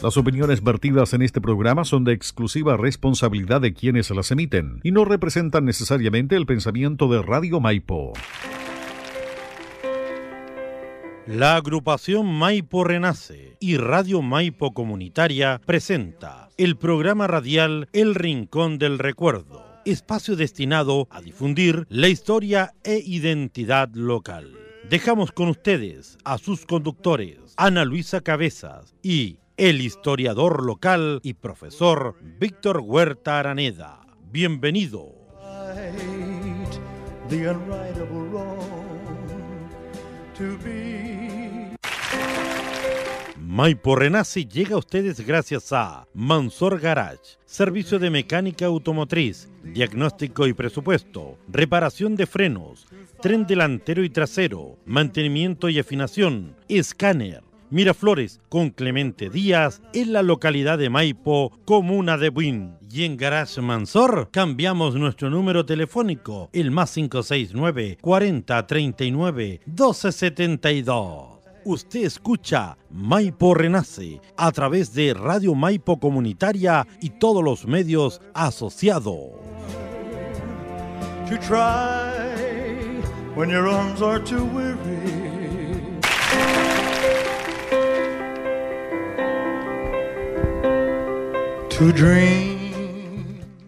Las opiniones vertidas en este programa son de exclusiva responsabilidad de quienes las emiten y no representan necesariamente el pensamiento de Radio Maipo. La agrupación Maipo Renace y Radio Maipo Comunitaria presenta el programa radial El Rincón del Recuerdo, espacio destinado a difundir la historia e identidad local. Dejamos con ustedes a sus conductores, Ana Luisa Cabezas y el historiador local y profesor Víctor Huerta Araneda. Bienvenido. Maipo Renace llega a ustedes gracias a Mansor Garage, servicio de mecánica automotriz, diagnóstico y presupuesto, reparación de frenos, tren delantero y trasero, mantenimiento y afinación, escáner Miraflores con Clemente Díaz en la localidad de Maipo, comuna de Buin. Y en Garage Mansor cambiamos nuestro número telefónico, el más 569 40 39 1272. Usted escucha Maipo Renace a través de Radio Maipo Comunitaria y todos los medios asociados.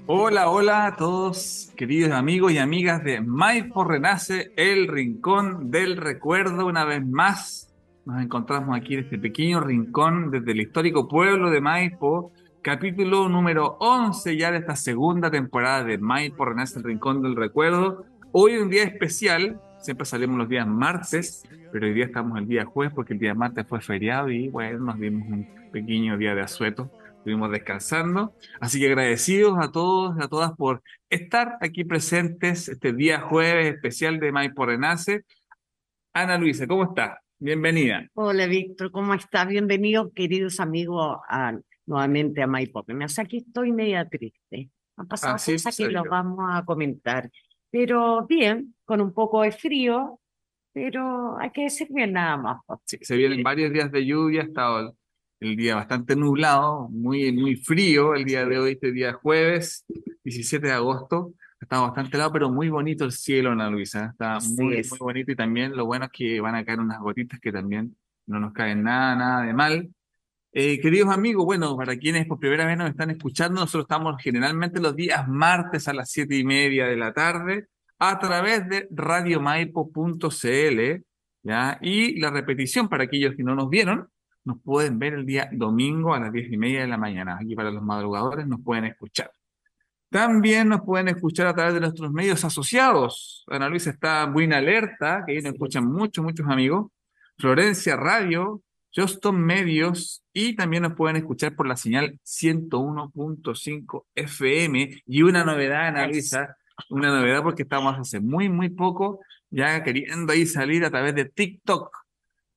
Hola, hola a todos, queridos amigos y amigas de Maipo Renace, el rincón del recuerdo. Una vez más, nos encontramos aquí en este pequeño rincón desde el histórico pueblo de Maipo, capítulo número 11 ya de esta segunda temporada de Maipo Renace, el rincón del recuerdo. Hoy un día especial, siempre salimos los días martes, pero hoy estamos el día jueves porque el día martes fue feriado y bueno, nos dimos un pequeño día de asueto estuvimos descansando. Así que agradecidos a todos y a todas por estar aquí presentes este día jueves especial de Maipo Renace. Ana Luisa, ¿cómo estás? Bienvenida. Hola, Víctor, ¿cómo estás? Bienvenidos, queridos amigos, nuevamente a Maipo Renace. Aquí estoy media triste. Han pasado ah, cosas que los vamos a comentar. Pero bien, con un poco de frío, pero hay que decir bien nada más. Sí, se vienen varios días de lluvia, ha estado el día bastante nublado, muy, muy frío el día de hoy, este día jueves, 17 de agosto. Está bastante helado, pero muy bonito el cielo, Ana Luisa. Está muy, muy bonito y también lo bueno es que van a caer unas gotitas que también no nos caen nada, nada de mal. Eh, queridos amigos, bueno, para quienes por primera vez nos están escuchando, nosotros estamos generalmente los días martes a las siete y media de la tarde a través de radiomaipo.cl, ¿ya? Y la repetición para aquellos que no nos vieron, nos pueden ver el día domingo a las diez y media de la mañana. Aquí para los madrugadores nos pueden escuchar. También nos pueden escuchar a través de nuestros medios asociados. Ana Luisa está muy en alerta, que ahí nos escuchan muchos, muchos amigos. Florencia Radio, Juston Medios y también nos pueden escuchar por la señal 101.5 FM. Y una novedad, Ana Luisa, una novedad porque estamos hace muy, muy poco ya queriendo ahí salir a través de TikTok.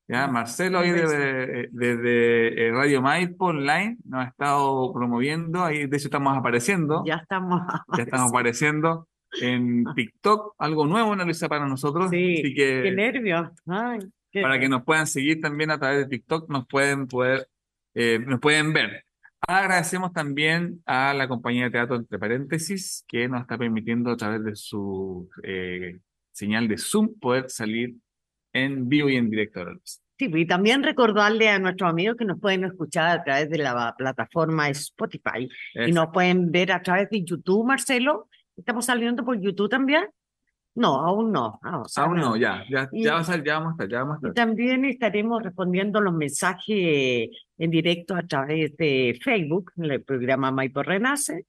Ya, Marcelo ahí desde, eh, Radio Maipo Online nos ha estado promoviendo, ahí de hecho estamos apareciendo. Ya estamos Ya estamos apareciendo en TikTok, algo nuevo, Ana Luisa, para nosotros. Sí, Así que, qué nervios. para que nos puedan seguir también a través de TikTok, nos pueden poder, eh, nos pueden ver. Agradecemos también a la compañía de teatro, entre paréntesis, que nos está permitiendo a través de su eh, señal de Zoom poder salir en vivo y en directo. Sí, y también recordarle a nuestros amigos que nos pueden escuchar a través de la plataforma Spotify y nos pueden ver a través de YouTube, Marcelo. ¿Estamos saliendo por YouTube también? No, aún no. Ah, aún no, ya, ya, ya, va a salir, ya vamos a estar, ya vamos a estar. Y también estaremos respondiendo los mensajes en directo a través de Facebook, en el programa Maipo Renace,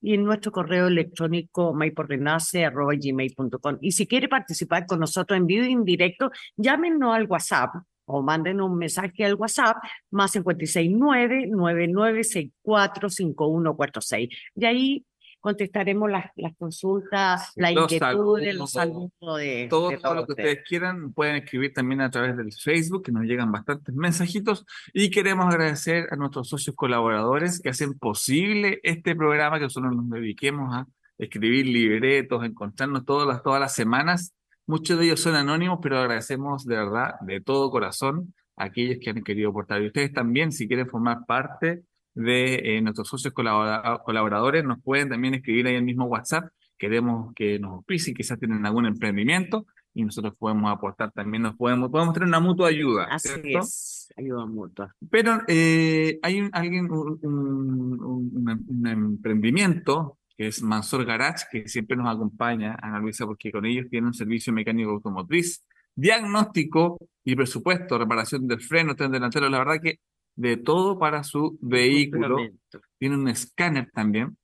y en nuestro correo electrónico gmail.com Y si quiere participar con nosotros en vivo y en directo, llámenos al WhatsApp o manden un mensaje al WhatsApp más 569-9964-5146. Y ahí contestaremos las, las consultas, las inquietudes, los saludos de todo, todo lo que ustedes quieran. Pueden escribir también a través del Facebook, que nos llegan bastantes mensajitos. Y queremos agradecer a nuestros socios colaboradores que hacen posible este programa, que nosotros nos dediquemos a escribir libretos, encontrarnos todas las, todas las semanas. Muchos de ellos son anónimos, pero agradecemos de verdad, de todo corazón, aquellos que han querido aportar. Y ustedes también, si quieren formar parte de eh, nuestros socios colaboradores, nos pueden también escribir ahí el mismo WhatsApp. Queremos que nos auspicien, quizás tienen algún emprendimiento y nosotros podemos aportar también, nos podemos, podemos tener una mutua ayuda. Así es, ayuda mutua. Pero eh, hay un, alguien, un, un, emprendimiento que es Mansor Garage, que siempre nos acompaña, Ana Luisa, porque con ellos tienen un servicio mecánico automotriz, diagnóstico y presupuesto, reparación del freno, tren delantero, la verdad que de todo para su vehículo. Tiene un escáner también,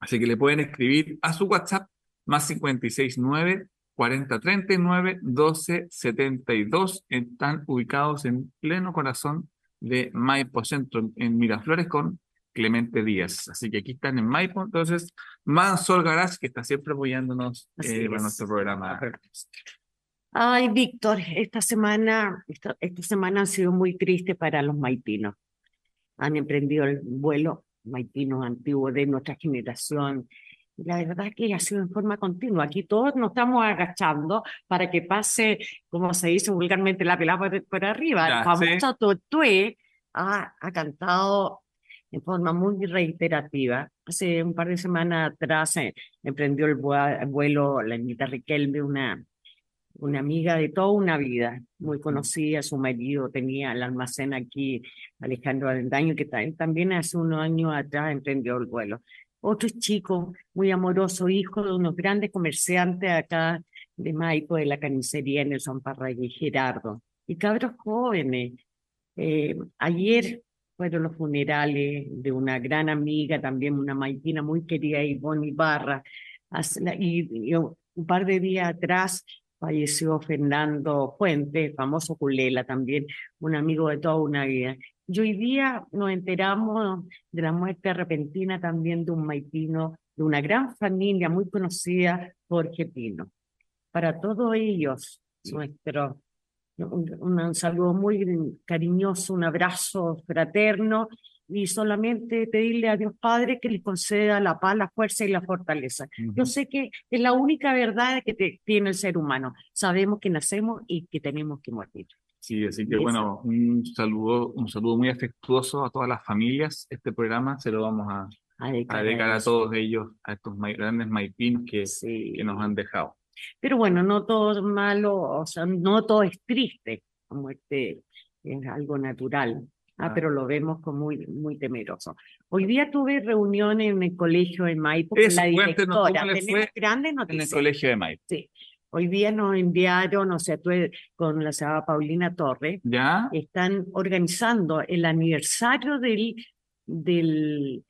así que le pueden escribir a su WhatsApp más 569 4039 1272. Están ubicados en pleno corazón de Maipo Centro, en Miraflores, con Clemente Díaz. Así que aquí están en Maipo. Entonces, Mansol Garage, que está siempre apoyándonos eh, en nuestro programa. Ay, Víctor, esta semana, esta, semana ha sido muy triste para los maipinos. Han emprendido el vuelo maipino antiguo de nuestra generación la verdad es que ha sido en forma continua. Aquí todos nos estamos agachando para que pase, como se dice vulgarmente, la pelada por, arriba. el famoso Totué ha, ha cantado en forma muy reiterativa. Hace un par de semanas atrás eh, emprendió el vuelo la Anita Riquelme, una, una amiga de toda una vida, muy conocida. Su marido tenía el almacén aquí, Alejandro Avendaño, que también hace unos años atrás emprendió el vuelo otro chico muy amoroso, hijo de unos grandes comerciantes acá de Maipo, de la carnicería en el San Parragué, Gerardo. Y cabros jóvenes. Eh, ayer fueron los funerales de una gran amiga, también una maitina muy querida, Ivonne Ibarra. Y, y un par de días atrás falleció Fernando Fuentes, famoso Culela también, un amigo de toda una vida. Y hoy día nos enteramos de la muerte repentina también de un maipino, de una gran familia muy conocida, Jorge Pino. Para todos ellos, nuestro, un, saludo muy cariñoso, un abrazo fraterno y solamente pedirle a Dios Padre que le conceda la paz, la fuerza y la fortaleza. Yo sé que es la única verdad que tiene el ser humano. Sabemos que nacemos y que tenemos que morir. Sí, así que bueno, un saludo, un saludo muy afectuoso a todas las familias. Este programa se lo vamos a, a dedicar a, todos ellos, a estos grandes maipinos que, que nos han dejado. Pero bueno, no todo es malo, o sea, no todo es triste, como este es algo natural. Ah, ah. pero lo vemos como muy, muy temeroso. Hoy día tuve reunión en el colegio de Maipo con la directora. Grandes noticias. En el colegio de Maipo. Sí. Hoy día nos enviaron, o sea, tú con la señora Paulina Torres, ¿Ya? están organizando el aniversario del, del,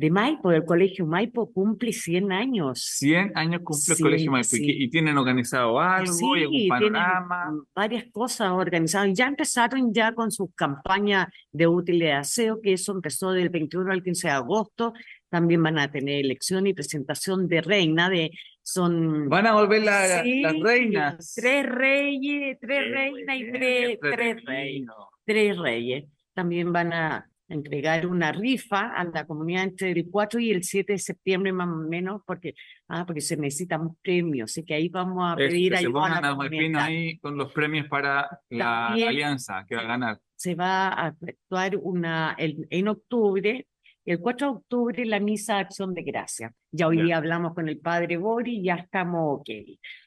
de Maipo, del Colegio Maipo, cumple 100 años. 100 años cumple el Colegio Maipo. Y, tienen organizado algo, sí, y panorama. varias cosas organizadas. Ya empezaron ya con sus campañas de útiles de aseo, que eso empezó del 21 al 15 de agosto. También van a tener elección y presentación de reina de son... Van a volver las reinas. Tres reyes, tres reinas y tres, tres reyes. Tres reyes. También van a entregar una rifa a la comunidad entre el 4 y el 7 de septiembre más o menos, porque, ah, porque se necesitan premios, así que ahí vamos a pedir ayuda a la ahí con los premios para la alianza que va a ganar. Se va a actuar una, en octubre el 4 de octubre la misa de acción de gracia. Ya hoy día hablamos con el padre Bori y ya estamos ok.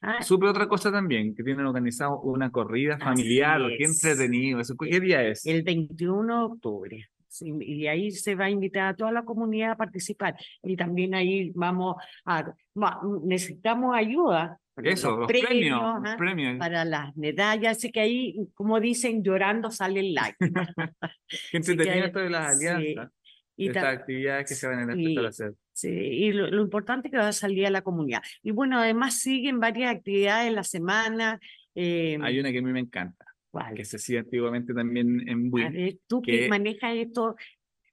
Ah, Supe otra cosa también, que tienen organizado una corrida familiar, qué entretenido. ¿Qué día es? El 21 de octubre. Y ahí se va a invitar a toda la comunidad a participar. Y también ahí vamos a, necesitamos ayuda eso, los, premios, ¿ah? premios, Para las medallas, así que ahí, como dicen, llorando sale el like. Qué entretenido esto de las alianzas. Y estas actividades que se van a hacer. Sí, y lo, importante es que va a salir a la comunidad. Y bueno, además siguen varias actividades en la semana. Eh, Hay una que a mí me encanta, que se hacía antiguamente también en Buin. tú que, manejas esto,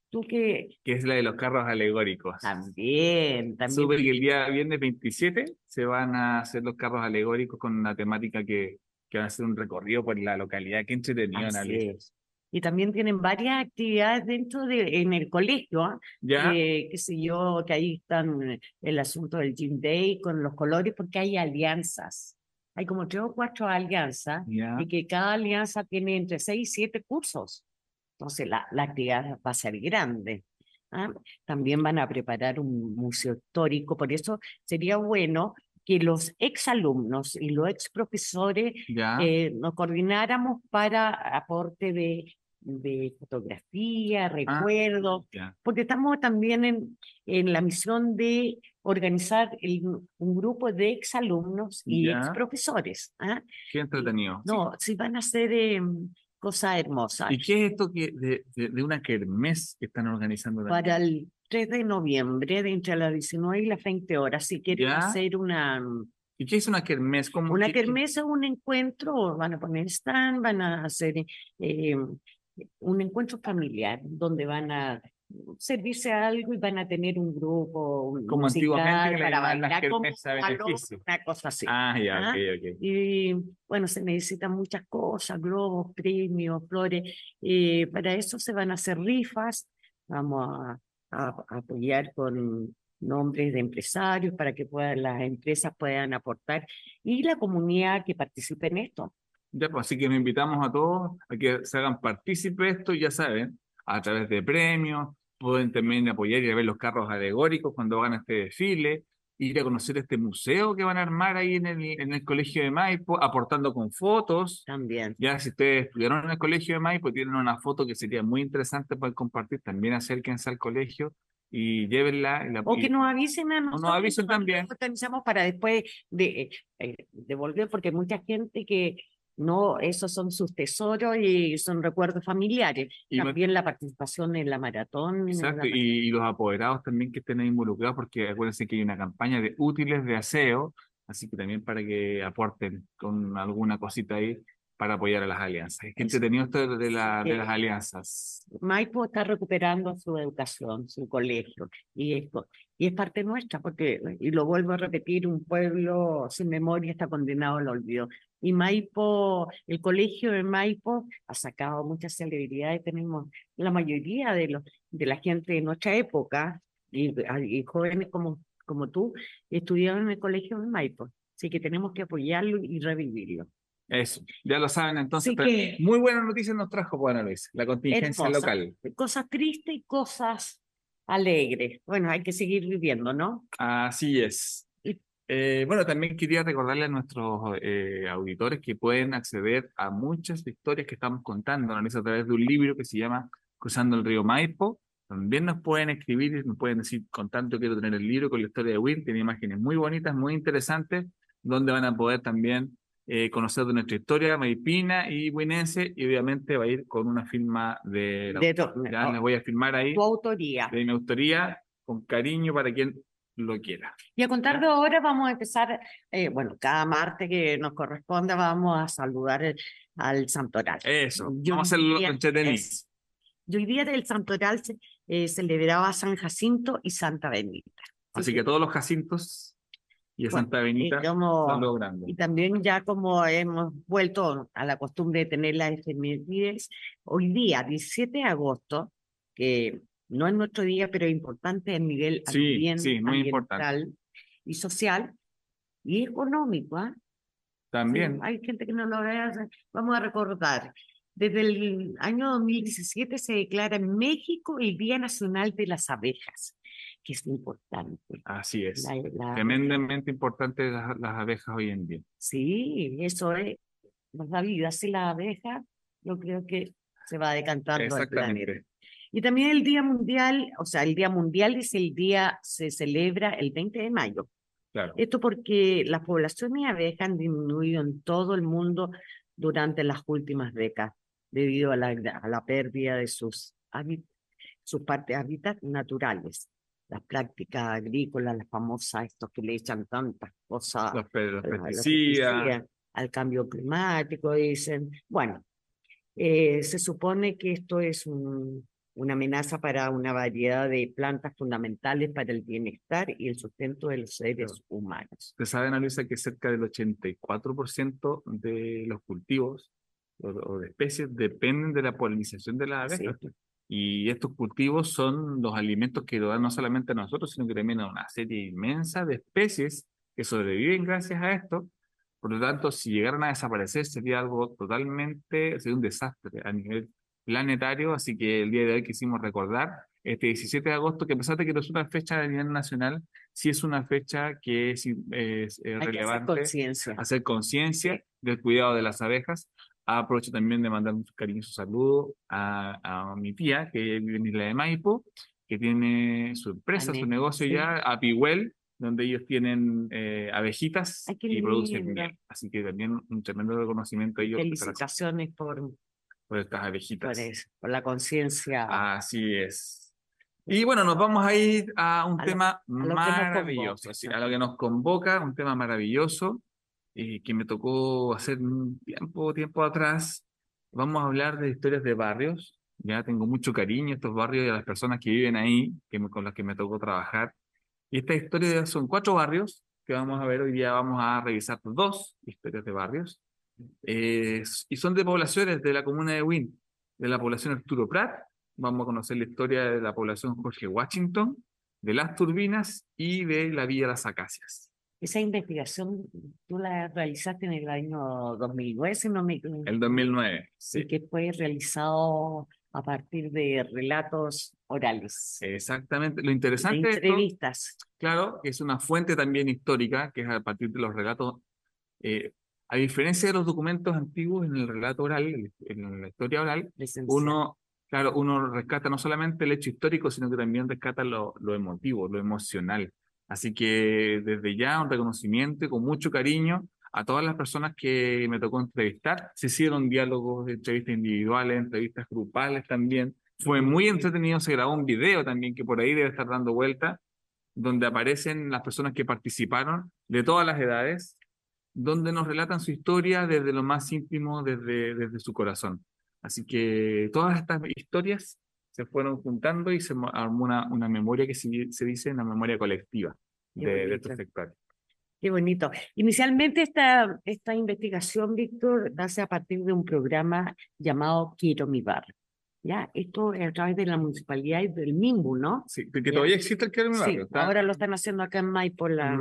tú que... Que es la de los carros alegóricos. También, también. Súper que el día viernes 27 se van a hacer los carros alegóricos con una temática que, que van a hacer un recorrido por la localidad. Qué entretenido, y también tienen varias actividades dentro de en el colegio, ¿ah? ¿Ya? Eh, qué sé yo, que ahí están el asunto del Gym Day con los colores, porque hay alianzas. Hay como tres o cuatro alianzas y que cada alianza tiene entre seis y siete cursos. Entonces la, la actividad va a ser grande. ¿ah? También van a preparar un museo histórico, por eso sería bueno que los exalumnos y los ex profesores eh, nos coordináramos para aporte de, de fotografía, ah, recuerdos, porque estamos también en, en la misión de organizar un grupo de exalumnos y ex profesores. ¿ah? Qué entretenido. No, si van a hacer em, cosas hermosas. ¿Y qué es esto que de, de, una kermés que están organizando? Para el 3 de noviembre, de entre las 19 y las 20 horas, si quieren hacer una... ¿Y qué es una kermés? ¿Cómo una kermés es un encuentro, van a poner stand, van a hacer eh, un encuentro familiar donde van a servirse algo y van a tener un grupo como antiguamente para bailar como una cosa así. Ah ya ¿ah? okay, y bueno se necesitan muchas cosas globos premios flores y para eso se van a hacer rifas vamos a, apoyar con nombres de empresarios para que puedan, las empresas puedan aportar y la comunidad que participe en esto ya, pues así que nos invitamos a todos a que se hagan partícipes de esto, ya saben, a través de premios, pueden también apoyar y ver los carros alegóricos cuando hagan este desfile, ir a conocer este museo que van a armar ahí en el, en el colegio de Maipo, aportando con fotos. También. Ya si ustedes estudiaron en el colegio de Maipo, tienen una foto que sería muy interesante para compartir, también acérquense al colegio y llévenla. o que nos avisen a nosotros. O nos avisen también. Organizamos para después de, eh, devolver, porque mucha gente que no, esos son sus tesoros y son recuerdos familiares. Y también la participación en la maratón. Exacto, y, los apoderados también que estén involucrados, porque acuérdense que hay una campaña de útiles de aseo, así que también para que aporten con alguna cosita ahí para apoyar a las alianzas. Es que entretenido esto de, la, de las alianzas. Maipo está recuperando su educación, su colegio, y esto, y es parte nuestra, porque, y lo vuelvo a repetir, un pueblo sin memoria está condenado al olvido. Y Maipo, el colegio de Maipo ha sacado muchas celebridades, tenemos la mayoría de, los, de la gente de nuestra época, y, y jóvenes como, como tú, estudiaron en el colegio de Maipo. Así que tenemos que apoyarlo y revivirlo. Eso, ya lo saben entonces. muy buenas noticias nos trajo Juana Luis, la contingencia local. Cosas tristes y cosas alegres. Bueno, hay que seguir viviendo, ¿no? Así es. Eh, bueno, también quería recordarle a nuestros eh, auditores que pueden acceder a muchas historias que estamos contando, a través de un libro que se llama Cruzando el río Maipo. También nos pueden escribir y nos pueden decir, con tanto quiero tener el libro con la historia de Win, tiene imágenes muy bonitas, muy interesantes, donde van a poder también eh, conocer de nuestra historia maipina y buinense y obviamente va a ir con una firma de, ya les voy a firmar ahí tu autoría. de mi autoría con cariño para quien lo quiera. Y a contar de ahora vamos a empezar eh, bueno cada martes que nos corresponda vamos a saludar al santoral. Eso vamos a hacerlo entretenido y hoy día del santoral se eh, celebraba San Jacinto y Santa Benita. Así que todos los Jacintos y Santa Benita y, también ya como hemos vuelto a la costumbre de tener las efemérides, hoy día, 17 de agosto, que no es nuestro día, pero importante a nivel sí, ambiental y social y económico. ¿ah? También. hay gente que no lo ve. Vamos a recordar. Desde el año 2017 se declara en México el Día Nacional de las Abejas que es importante. Así es. Tremendamente importante las, abejas hoy en día. Sí, eso es. La vida sin la abeja, yo creo que se va decantando el planeta. Y también el Día Mundial, o sea, el Día Mundial es el día, se celebra el 20 de mayo. Claro. Esto porque las poblaciones de abejas han disminuido en todo el mundo durante las últimas décadas debido a la, a la pérdida de sus, sus partes hábitats naturales las prácticas agrícolas, las famosas, estos que le echan tantas cosas, los, pesticidas, al cambio climático, dicen. Bueno, eh, se supone que esto es una amenaza para una variedad de plantas fundamentales para el bienestar y el sustento de los seres humanos. Ustedes saben, Luisa, que cerca del 84% de los cultivos o, de especies dependen de la polinización de las abejas. Y estos cultivos son los alimentos que lo dan no solamente a nosotros, sino que también a una serie inmensa de especies que sobreviven gracias a esto. Por lo tanto, si llegaran a desaparecer, sería algo totalmente, sería un desastre a nivel planetario. Así que el día de hoy quisimos recordar este 17 de agosto, que a pesar de que no es una fecha a nivel nacional, sí es una fecha que es, relevante. Hacer conciencia del cuidado de las abejas. Aprovecho también de mandar un cariñoso saludo a, a mi tía, que vive en Isla de Maipo, que tiene su empresa, su negocio ya, a Pihuel, donde ellos tienen eh, abejitas y producen miel. Así que también un tremendo reconocimiento a ellos. Felicitaciones por, por estas abejitas. Por, la conciencia. Así es. Y bueno, nos vamos a ir a un tema maravilloso, a lo que nos convoca, un tema maravilloso eh, que me tocó hacer un tiempo, tiempo atrás. Vamos a hablar de historias de barrios. Ya tengo mucho cariño a estos barrios y a las personas que viven ahí, que con las que me tocó trabajar. Y esta historia son cuatro barrios que vamos a ver hoy día. Vamos a revisar dos historias de barrios. Eh, y son de poblaciones de la comuna de Wynn, de la población Arturo Prat. Vamos a conocer la historia de la población Jorge Washington, de las turbinas y de la Villa Las Acacias. Esa investigación tú la realizaste en el año 2009, si no me El 2009, sí. Y que fue realizado a partir de relatos orales. Exactamente. Lo interesante. De entrevistas. claro, es una fuente también histórica, que es a partir de los relatos. Eh, a diferencia de los documentos antiguos, en el relato oral, en la historia oral, uno, claro, uno rescata no solamente el hecho histórico, sino que también rescata lo, lo emotivo, lo emocional. Así que desde ya un reconocimiento y con mucho cariño a todas las personas que me tocó entrevistar. Se hicieron diálogos, entrevistas individuales, entrevistas grupales también. Fue muy entretenido, se grabó un video también que por ahí debe estar dando vuelta, donde aparecen las personas que participaron de todas las edades, donde nos relatan su historia desde lo más íntimo, desde, desde su corazón. Así que todas estas historias se fueron juntando y se armó una, una memoria que se, se dice una memoria colectiva de, de estos sectores. Qué bonito. Inicialmente esta, esta investigación, Víctor, nace a partir de un programa llamado Quiero mi barrio. Ya, esto es a través de la municipalidad y del MIMBU, ¿no? Sí, que todavía existe el Quiero mi barrio. Sí, ahora lo están haciendo acá en Maipo. La,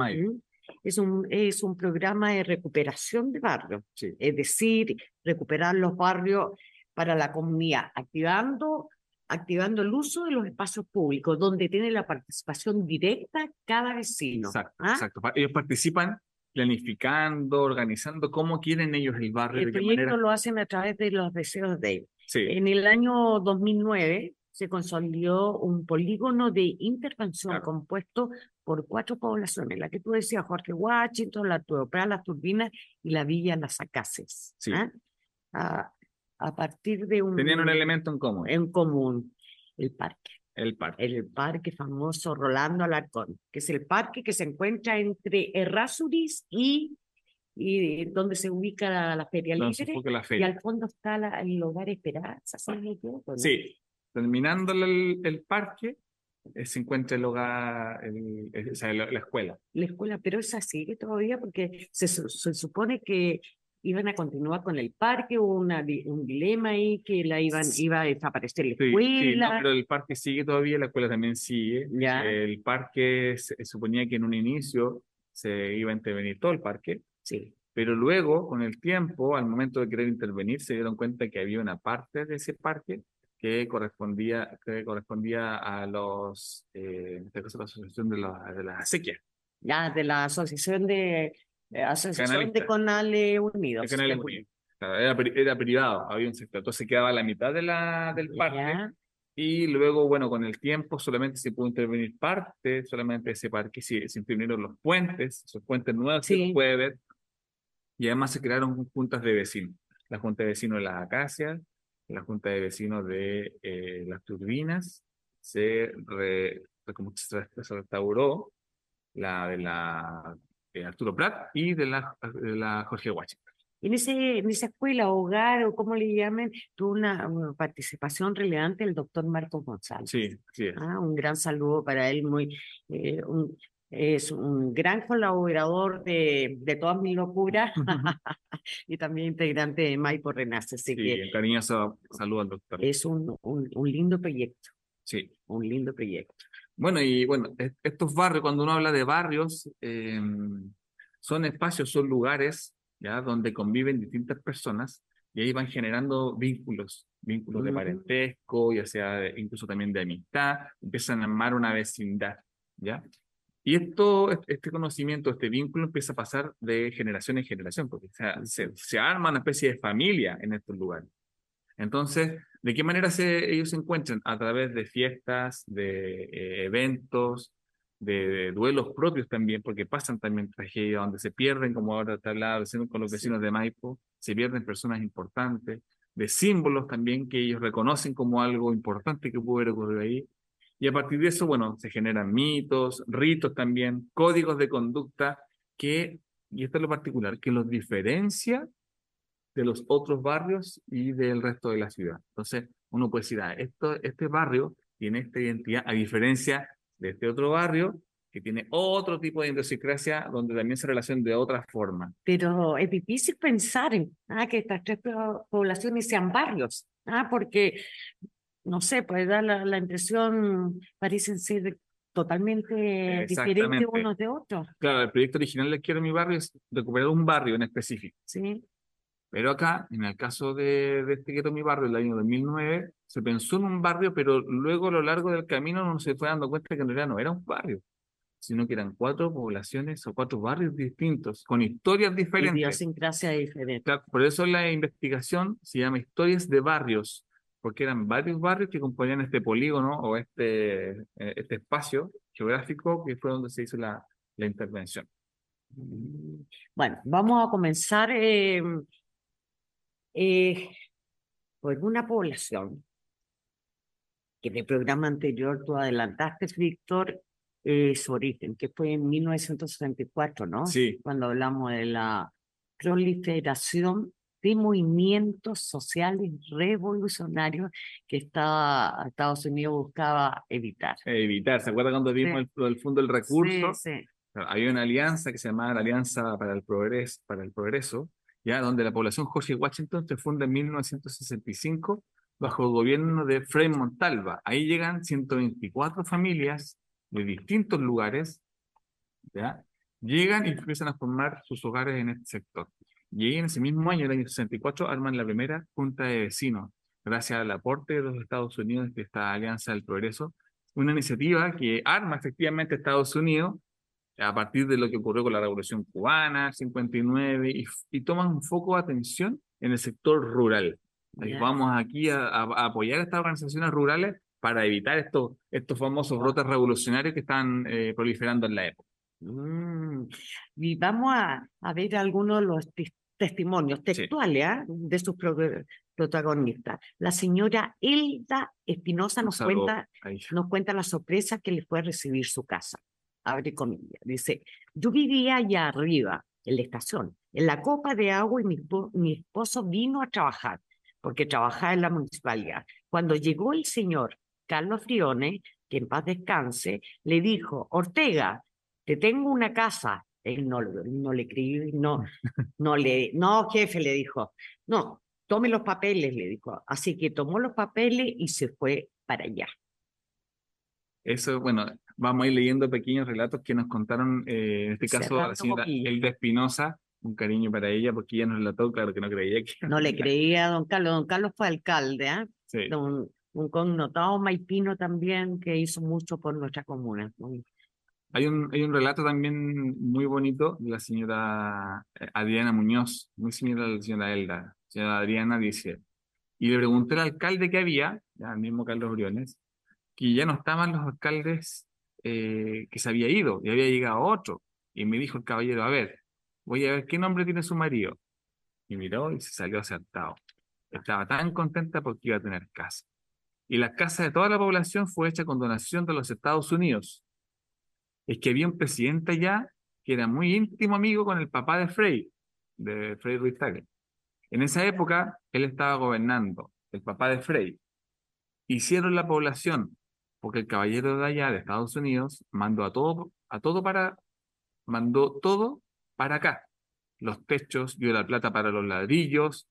Es un, es un programa de recuperación de barrios, sí. es decir, recuperar los barrios para la comunidad, activando activando el uso de los espacios públicos, donde tiene la participación directa cada vecino. Exacto, ¿ah? exacto. Ellos participan planificando, organizando cómo quieren ellos el barrio. El proyecto lo hacen a través de los deseos de ellos. Sí. En el año 2009 se consolidó un polígono de intervención compuesto por cuatro poblaciones, la que tú decías, Jorge Washington, la Tuopra, las Turbinas y la Villa Las Acaces. Sí. ¿ah? Ah, a partir de un... Tenían un elemento en común. En común, el parque. El parque. El parque famoso Rolando Alarcón, que es el parque que se encuentra entre Errázuriz y, y donde se ubica la, Feria Libre. La feria. Y al fondo está el Hogar Esperanza, Sí, terminando el, el parque, eh, se encuentra el hogar, el, o sea, la, escuela. La escuela, pero es así todavía porque se, se supone que iban a continuar con el parque, hubo una, un dilema ahí que la iban, iba a desaparecer la escuela. Sí, pero el parque sigue todavía, la escuela también sigue. Ya. El parque se, suponía que en un inicio se iba a intervenir todo el parque. Sí. Pero luego, con el tiempo, al momento de querer intervenir, se dieron cuenta que había una parte de ese parque que correspondía, que correspondía a los, eh, la asociación de, la, de las acequias. Ya, de la asociación de eh, Asociación de Conales Unidos. Era, era, privado, había un sector. Entonces quedaba la mitad de la, del parque. Y luego, bueno, con el tiempo solamente se pudo intervenir parte, solamente ese parque, se, se intervinieron los puentes, esos puentes nuevos sí. se puede ver. Y además se crearon juntas de vecinos. La Junta de Vecinos de las Acacias, la Junta de Vecinos de eh, las Turbinas, se, re, se restauró la de la eh, Arturo Prat y de la, de la Jorge Washington. En, ese, en esa escuela, hogar o como le llamen, tuvo una, participación relevante el doctor Marcos González. Sí, sí. Ah, un gran saludo para él, muy, eh, un, es un gran colaborador de, de todas mis locuras y también integrante de Maipo Renace. Así sí, que, cariñoso saludo al doctor. Es un, un, un lindo proyecto. Sí. Un lindo proyecto. Bueno, y bueno, estos barrios, cuando uno habla de barrios, eh, son espacios, son lugares ¿ya? Donde conviven distintas personas y ahí van generando vínculos, vínculos de parentesco, ya sea incluso también de amistad, empiezan a armar una vecindad, ¿ya? Y esto, este conocimiento, este vínculo empieza a pasar de generación en generación, porque se, se, arma una especie de familia en estos lugares. Entonces, ¿de qué manera se, ellos se encuentran? A través de fiestas, de eh, eventos, de, duelos propios también, porque pasan también tragedias donde se pierden, como ahora está hablando con los vecinos de Maipo, se pierden personas importantes, de símbolos también que ellos reconocen como algo importante que pudo haber ocurrido ahí. Y a partir de eso, bueno, se generan mitos, ritos también, códigos de conducta que, y esto es lo particular, que los diferencia de los otros barrios y del resto de la ciudad. Entonces, uno puede decir, ah, esto, este barrio tiene esta identidad, a diferencia de este otro barrio que tiene otro tipo de idiosincrasia donde también se relaciona de otra forma. Pero es difícil pensar en ah, que estas tres poblaciones sean barrios, ah, porque, no sé, puede dar la, impresión, parecen ser totalmente diferentes unos de otros. Claro, el proyecto original de Quiero mi barrio es recuperar un barrio en específico. Sí. Pero acá, en el caso de, de este Quiero mi barrio, el año 2009, se pensó en un barrio, pero luego a lo largo del camino uno se fue dando cuenta que en realidad no era un barrio, sino que eran cuatro poblaciones o cuatro barrios distintos, con historias diferentes. Idiosincrasia diferente. por eso la investigación se llama Historias de Barrios, porque eran varios barrios que componían este polígono o este, eh, este espacio geográfico que fue donde se hizo la, la intervención. Bueno, vamos a comenzar eh, eh, por una población que en el programa anterior tú adelantaste, Víctor, eh, su origen, que fue en 1964, ¿no? Sí. Cuando hablamos de la proliferación de movimientos sociales revolucionarios que Estados Unidos buscaba evitar. Evitar, ¿se acuerda cuando vimos el, Fondo del Recurso? Sí, sí. Había una alianza que se llamaba la Alianza para el Progreso, para el Progreso ya donde la población Jorge Washington se funda en 1965 bajo el gobierno de Frei Montalva. Ahí llegan 124 familias de distintos lugares, ¿ya? llegan y empiezan a formar sus hogares en este sector. Y en ese mismo año, el año 64, arman la primera junta de vecinos, gracias al aporte de los Estados Unidos de esta Alianza del Progreso, una iniciativa que arma efectivamente a Estados Unidos a partir de lo que ocurrió con la Revolución Cubana, 59, y, y toman un foco de atención en el sector rural. Vamos aquí a, apoyar a estas organizaciones rurales para evitar estos, estos famosos brotes revolucionarios que están eh, proliferando en la época. Mm. Y vamos a, a, ver algunos de los testimonios textuales ¿ah? de sus protagonistas. La señora Elda Espinosa nos cuenta, nos cuenta la sorpresa que le fue recibir su casa. Abre comillas. Dice, yo vivía allá arriba, en la estación, en la copa de agua y mi, mi esposo vino a trabajar porque trabajaba en la municipalidad. Cuando llegó el señor Carlos Frione, que en paz descanse, le dijo, Ortega, te tengo una casa. Él no, no le creí, no, no le, no, jefe, le dijo, no, tome los papeles, le dijo. Así que tomó los papeles y se fue para allá. Eso, bueno, vamos a ir leyendo pequeños relatos que nos contaron, eh, en este caso, la señora Elda Espinosa, un cariño para ella, porque ella nos relató, claro que no creía que... No le creía a don Carlos, don Carlos fue alcalde, ¿eh? Sí. un connotado maipino también que hizo mucho por nuestra comuna. Hay un, hay un relato también muy bonito de la señora eh, Adriana Muñoz, muy similar a la señora Elda. señora Adriana dice, y le pregunté al alcalde que había, ya el mismo Carlos Briones, que ya no estaban los alcaldes eh, que se había ido, y había llegado otro. Y me dijo el caballero, a ver, voy a ver qué nombre tiene su marido. Y miró y se salió acertado. Estaba tan contenta porque iba a tener casa. Y la casa de toda la población fue hecha con donación de los Estados Unidos. Es que había un presidente allá que era muy íntimo amigo con el papá de Frey, de Frey Ruiz Tagle. En esa época, él estaba gobernando, el papá de Frey. Hicieron la población porque el caballero de allá, de Estados Unidos, mandó a todo, a todo para, mandó todo para acá. Los techos, dio la plata para los ladrillos,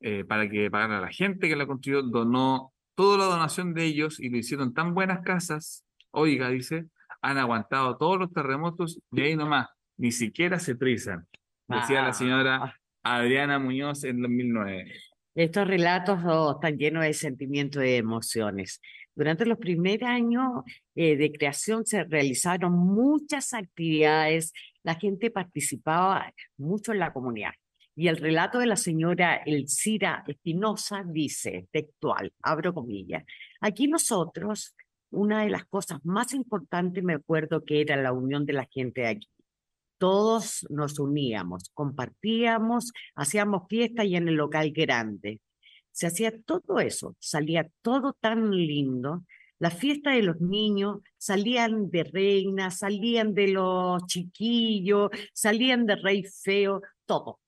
eh, para que pagara a la gente que la construyó, donó toda la donación de ellos y lo hicieron tan buenas casas, oiga, dice, han aguantado todos los terremotos y ahí nomás, ni siquiera se trizan. decía la señora ah. Adriana Muñoz en 2009. Estos relatos oh, están llenos de sentimientos y emociones. Durante los primeros años eh, de creación se realizaron muchas actividades, la gente participaba mucho en la comunidad. Y el relato de la señora Elcira Espinosa dice, textual, abro comillas, aquí nosotros, una de las cosas más importantes me acuerdo que era la unión de la gente de aquí. Todos nos uníamos, compartíamos, hacíamos fiesta y en el local grande. Se hacía todo eso, salía todo tan lindo. La fiesta de los niños salían de reina, salían de los chiquillos, salían de rey feo, todo.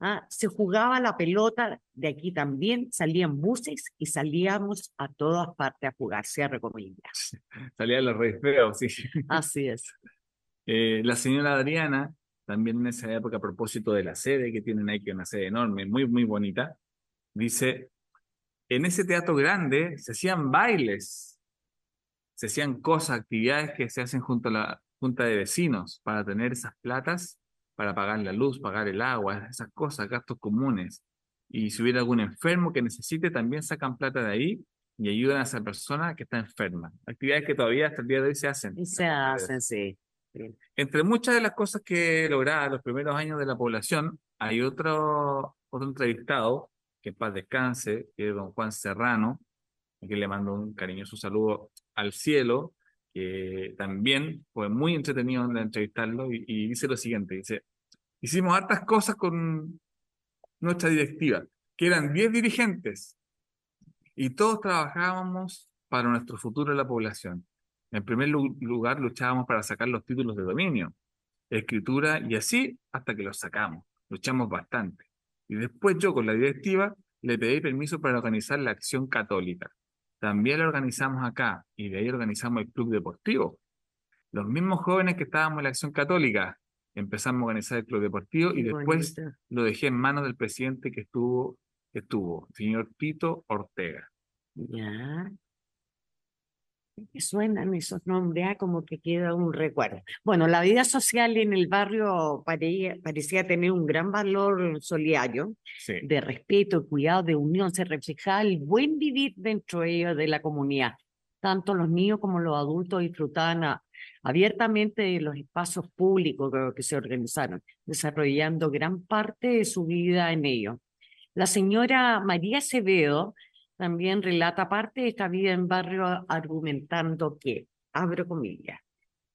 ¿Ah? se jugaba la pelota, de aquí también salían buses y salíamos a todas partes a jugar, cierre comillas. Salían los reyes feos, sí. Así es. Eh, la señora Adriana, también en esa época, a propósito de la sede que tienen ahí, que es una sede enorme, muy, muy bonita, dice, en ese teatro grande se hacían bailes, se hacían cosas, actividades que se hacen junto a la junta de vecinos para tener esas platas para pagar la luz, pagar el agua, esas cosas, gastos comunes. Y si hubiera algún enfermo que necesite, también sacan plata de ahí y ayudan a esa persona que está enferma. Actividades que todavía hasta el día de hoy se hacen. Y se hacen, sí. Entre muchas de las cosas que lograba los primeros años de la población, hay otro, otro entrevistado, que en paz descanse, que es don Juan Serrano, que le mando un cariñoso saludo al cielo, también fue muy entretenido entrevistarlo y, y dice lo siguiente, dice, hicimos hartas cosas con nuestra directiva, que eran 10 dirigentes, y todos trabajábamos para nuestro futuro en la población. En primer lugar, luchábamos para sacar los títulos de dominio, escritura y así hasta que los sacamos. Luchamos bastante. Y después yo con la directiva le pedí permiso para organizar la acción católica. También lo organizamos acá y de ahí organizamos el club deportivo. Los mismos jóvenes que estábamos en la acción católica empezamos a organizar el club deportivo y después lo dejé en manos del presidente que estuvo, que estuvo, señor Tito Ortega. Ya suenan esos nombres, ah, como que queda un recuerdo. Bueno, la vida social en el barrio parecía, tener un gran valor solidario, de respeto, cuidado, de unión, se reflejaba el buen vivir dentro de ellos, de la comunidad. Tanto los niños como los adultos disfrutaban abiertamente de los espacios públicos que se organizaron, desarrollando gran parte de su vida en ellos. La señora María Acevedo también relata parte de esta vida en barrio argumentando que, abro comillas,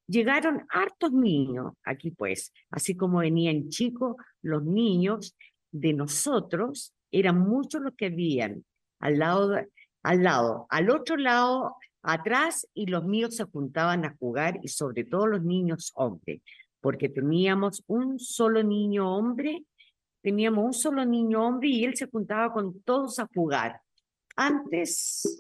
llegaron hartos niños aquí pues, así como venían chicos, los niños de nosotros eran muchos los que habían al lado, al lado, al otro lado, atrás y los míos se juntaban a jugar y sobre todo los niños hombres, porque teníamos un solo niño hombre, teníamos un solo niño hombre y él se juntaba con todos a jugar antes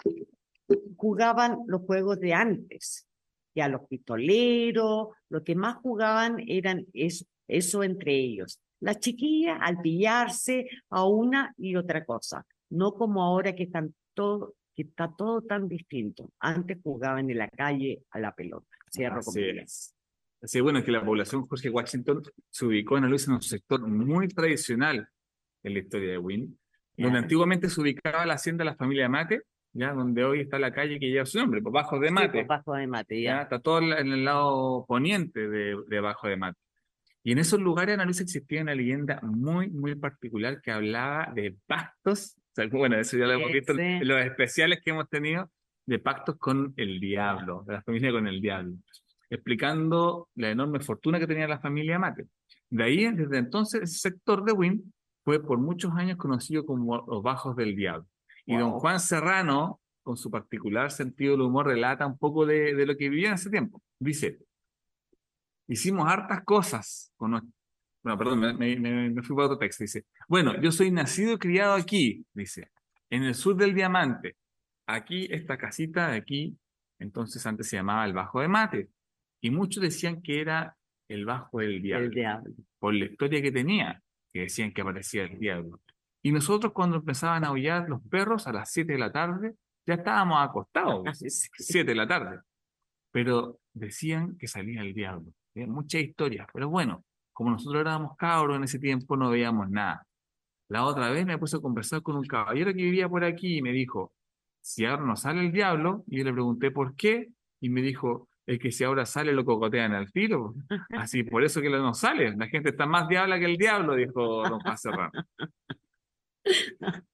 jugaban los juegos de antes, ya los pistoleros, lo que más jugaban eran eso, eso entre ellos. Las chiquillas al pillarse a una y otra cosa, no como ahora que están todo, que está todo tan distinto. Antes jugaban en la calle a la pelota. Cierro Así es. Así bueno, es que la población Jorge Washington se ubicó en, en un sector muy tradicional en la historia de Wynn, donde antiguamente se ubicaba la hacienda de la familia Mate, ya donde hoy está la calle que lleva su nombre, por Bajo de Mate. Sí, Bajo de Mate, ya. Está todo en el lado poniente de, de Bajo de Mate. Y en esos lugares, Ana Luisa, existía una leyenda muy, muy particular que hablaba de pactos, bueno, eso ya lo hemos visto en los especiales que hemos tenido, de pactos con el diablo, de la familia con el diablo, explicando la enorme fortuna que tenía la familia Mate. De ahí, desde entonces, ese sector de Wynn fue por muchos años conocido como los bajos del diablo. Y don Juan Serrano, con su particular sentido del humor, relata un poco de, de lo que vivía en ese tiempo. Dice, hicimos hartas cosas con Bueno, perdón, me, me, fui para otro texto. Dice, bueno, yo soy nacido y criado aquí, dice, en el sur del Diamante. Aquí, esta casita de aquí, entonces antes se llamaba el Bajo de Mate. Y muchos decían que era el Bajo del diablo. El diablo. Por la historia que tenía que decían que aparecía el diablo. Y nosotros cuando empezaban a aullar los perros a las 7 de la tarde, ya estábamos acostados, 7 de la tarde. Pero decían que salía el diablo. Muchas historias, pero bueno, como nosotros éramos cabros en ese tiempo, no veíamos nada. La otra vez me puse a conversar con un caballero que vivía por aquí y me dijo, si ahora no sale el diablo, y yo le pregunté por qué, y me dijo, es que si ahora sale lo cocotean al tiro. Así, por eso que no sale. La gente está más diabla que el diablo, dijo don Juan Serrano.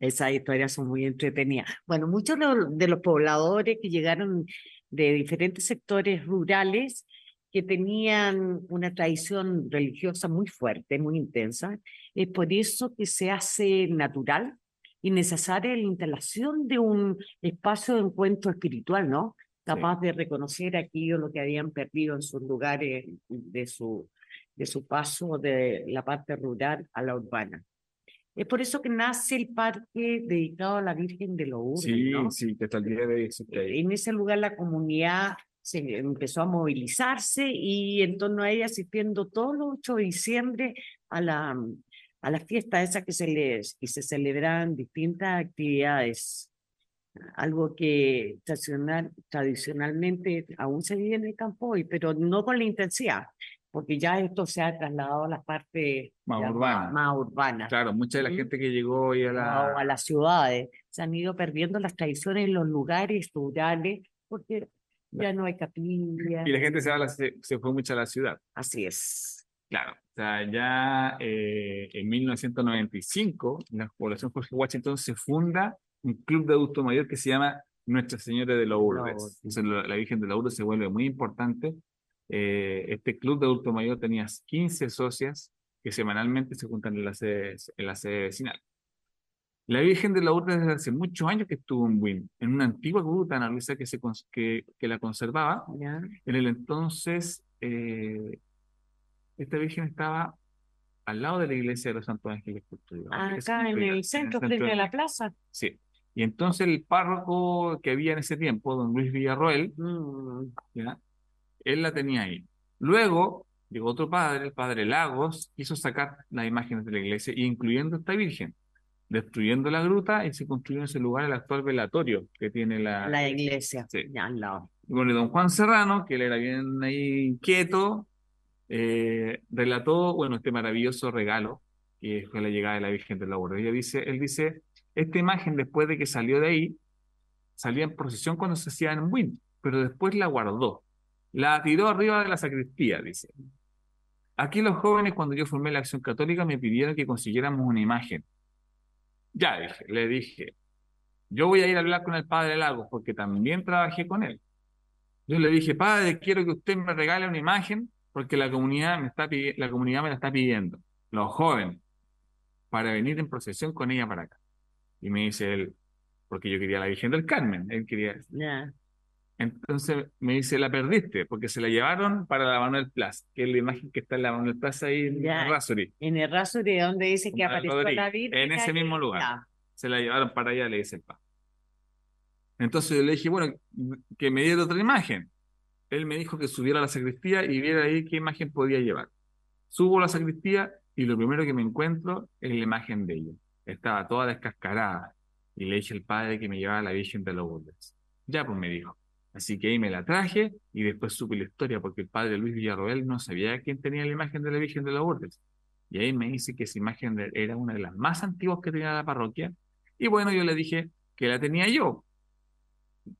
Esas historias son muy entretenidas. Bueno, muchos de los pobladores que llegaron de diferentes sectores rurales que tenían una tradición religiosa muy fuerte, muy intensa, es por eso que se hace natural y necesaria la instalación de un espacio de encuentro espiritual, ¿no? Capaz de reconocer aquello lo que habían perdido en sus lugares de su, de su paso de la parte rural a la urbana. Es por eso que nace el parque dedicado a la Virgen de Lourdes. Sí, sí, que está el día de En ese lugar la comunidad se empezó a movilizarse y en torno a ella asistiendo todos los 8 de diciembre a la, a las fiestas esas que se, les, que se celebran distintas actividades. Algo que tradicional, tradicionalmente aún se vive en el campo hoy, pero no con la intensidad porque ya esto se ha trasladado a la parte más urbana. Más, urbana. Claro, mucha de la gente que llegó hoy a, la... a las ciudades se han ido perdiendo las tradiciones en los lugares rurales porque ya no hay capilla. Y la gente se, va se, fue mucho a la ciudad. Así es. Claro, o sea, ya eh, en 1995, en la población Jorge Washington se funda un club de adulto mayor que se llama Nuestra Señora de Lourdes. Entonces, la Virgen de Lourdes se vuelve muy importante eh, este club de adulto mayor tenía 15 socias que semanalmente se juntan en la sede, en la sede vecinal. La Virgen de la Urbe desde hace muchos años que estuvo en Wynn, en una antigua gruta, Ana Luisa, que, se, que, que la conservaba. En el entonces, eh, esta Virgen estaba al lado de la iglesia de los Santos Ángeles acá en el centro, frente a la plaza. Sí. Y entonces el párroco que había en ese tiempo, don Luis Villarroel, mm. ¿ya? él la tenía ahí. Luego llegó otro padre, el padre Lagos, quiso sacar las imágenes de la iglesia, incluyendo esta virgen, destruyendo la gruta y se construyó en ese lugar el actual velatorio que tiene la, la iglesia. Sí. Bueno, don Juan Serrano, que él era bien ahí inquieto, eh, relató, bueno, este maravilloso regalo que fue la llegada de la Virgen de la Ella dice, él dice, esta imagen después de que salió de ahí, salía en procesión cuando se hacía en Wynn, pero después la guardó la tiró arriba de la sacristía, dice. Aquí los jóvenes, cuando yo formé la Acción Católica, me pidieron que consiguiéramos una imagen. Ya dije, le dije, yo voy a ir a hablar con el padre Lagos porque también trabajé con él. Yo le dije, padre, quiero que usted me regale una imagen porque la comunidad me, está la comunidad me la está pidiendo, los jóvenes, para venir en procesión con ella para acá. Y me dice él, porque yo quería la Virgen del Carmen, él quería... Entonces me dice, la perdiste, porque se la llevaron para la Manuel Plaza, que es la imagen que está en la Manuel Plaza ahí en el Rasuri. En el Rasuri, donde dice que apareció la Virgen. En ese mismo lugar. Se la llevaron para allá, le dice el papá. Entonces yo le dije, bueno, que me diera otra imagen. Él me dijo que subiera a la sacristía y viera ahí qué imagen podía llevar. Subo a la sacristía y lo primero que me encuentro es la imagen de ella. Estaba toda descascarada. Y le dije al padre que me llevaba la Virgen de los Burdes. Ya, pues me dijo. Así que ahí me la traje y después supe la historia porque el padre Luis Villarroel no sabía quién tenía la imagen de la Virgen de la Lourdes. Y ahí me dice que esa imagen era una de las más antiguas que tenía la parroquia. Y bueno, yo le dije que la tenía yo,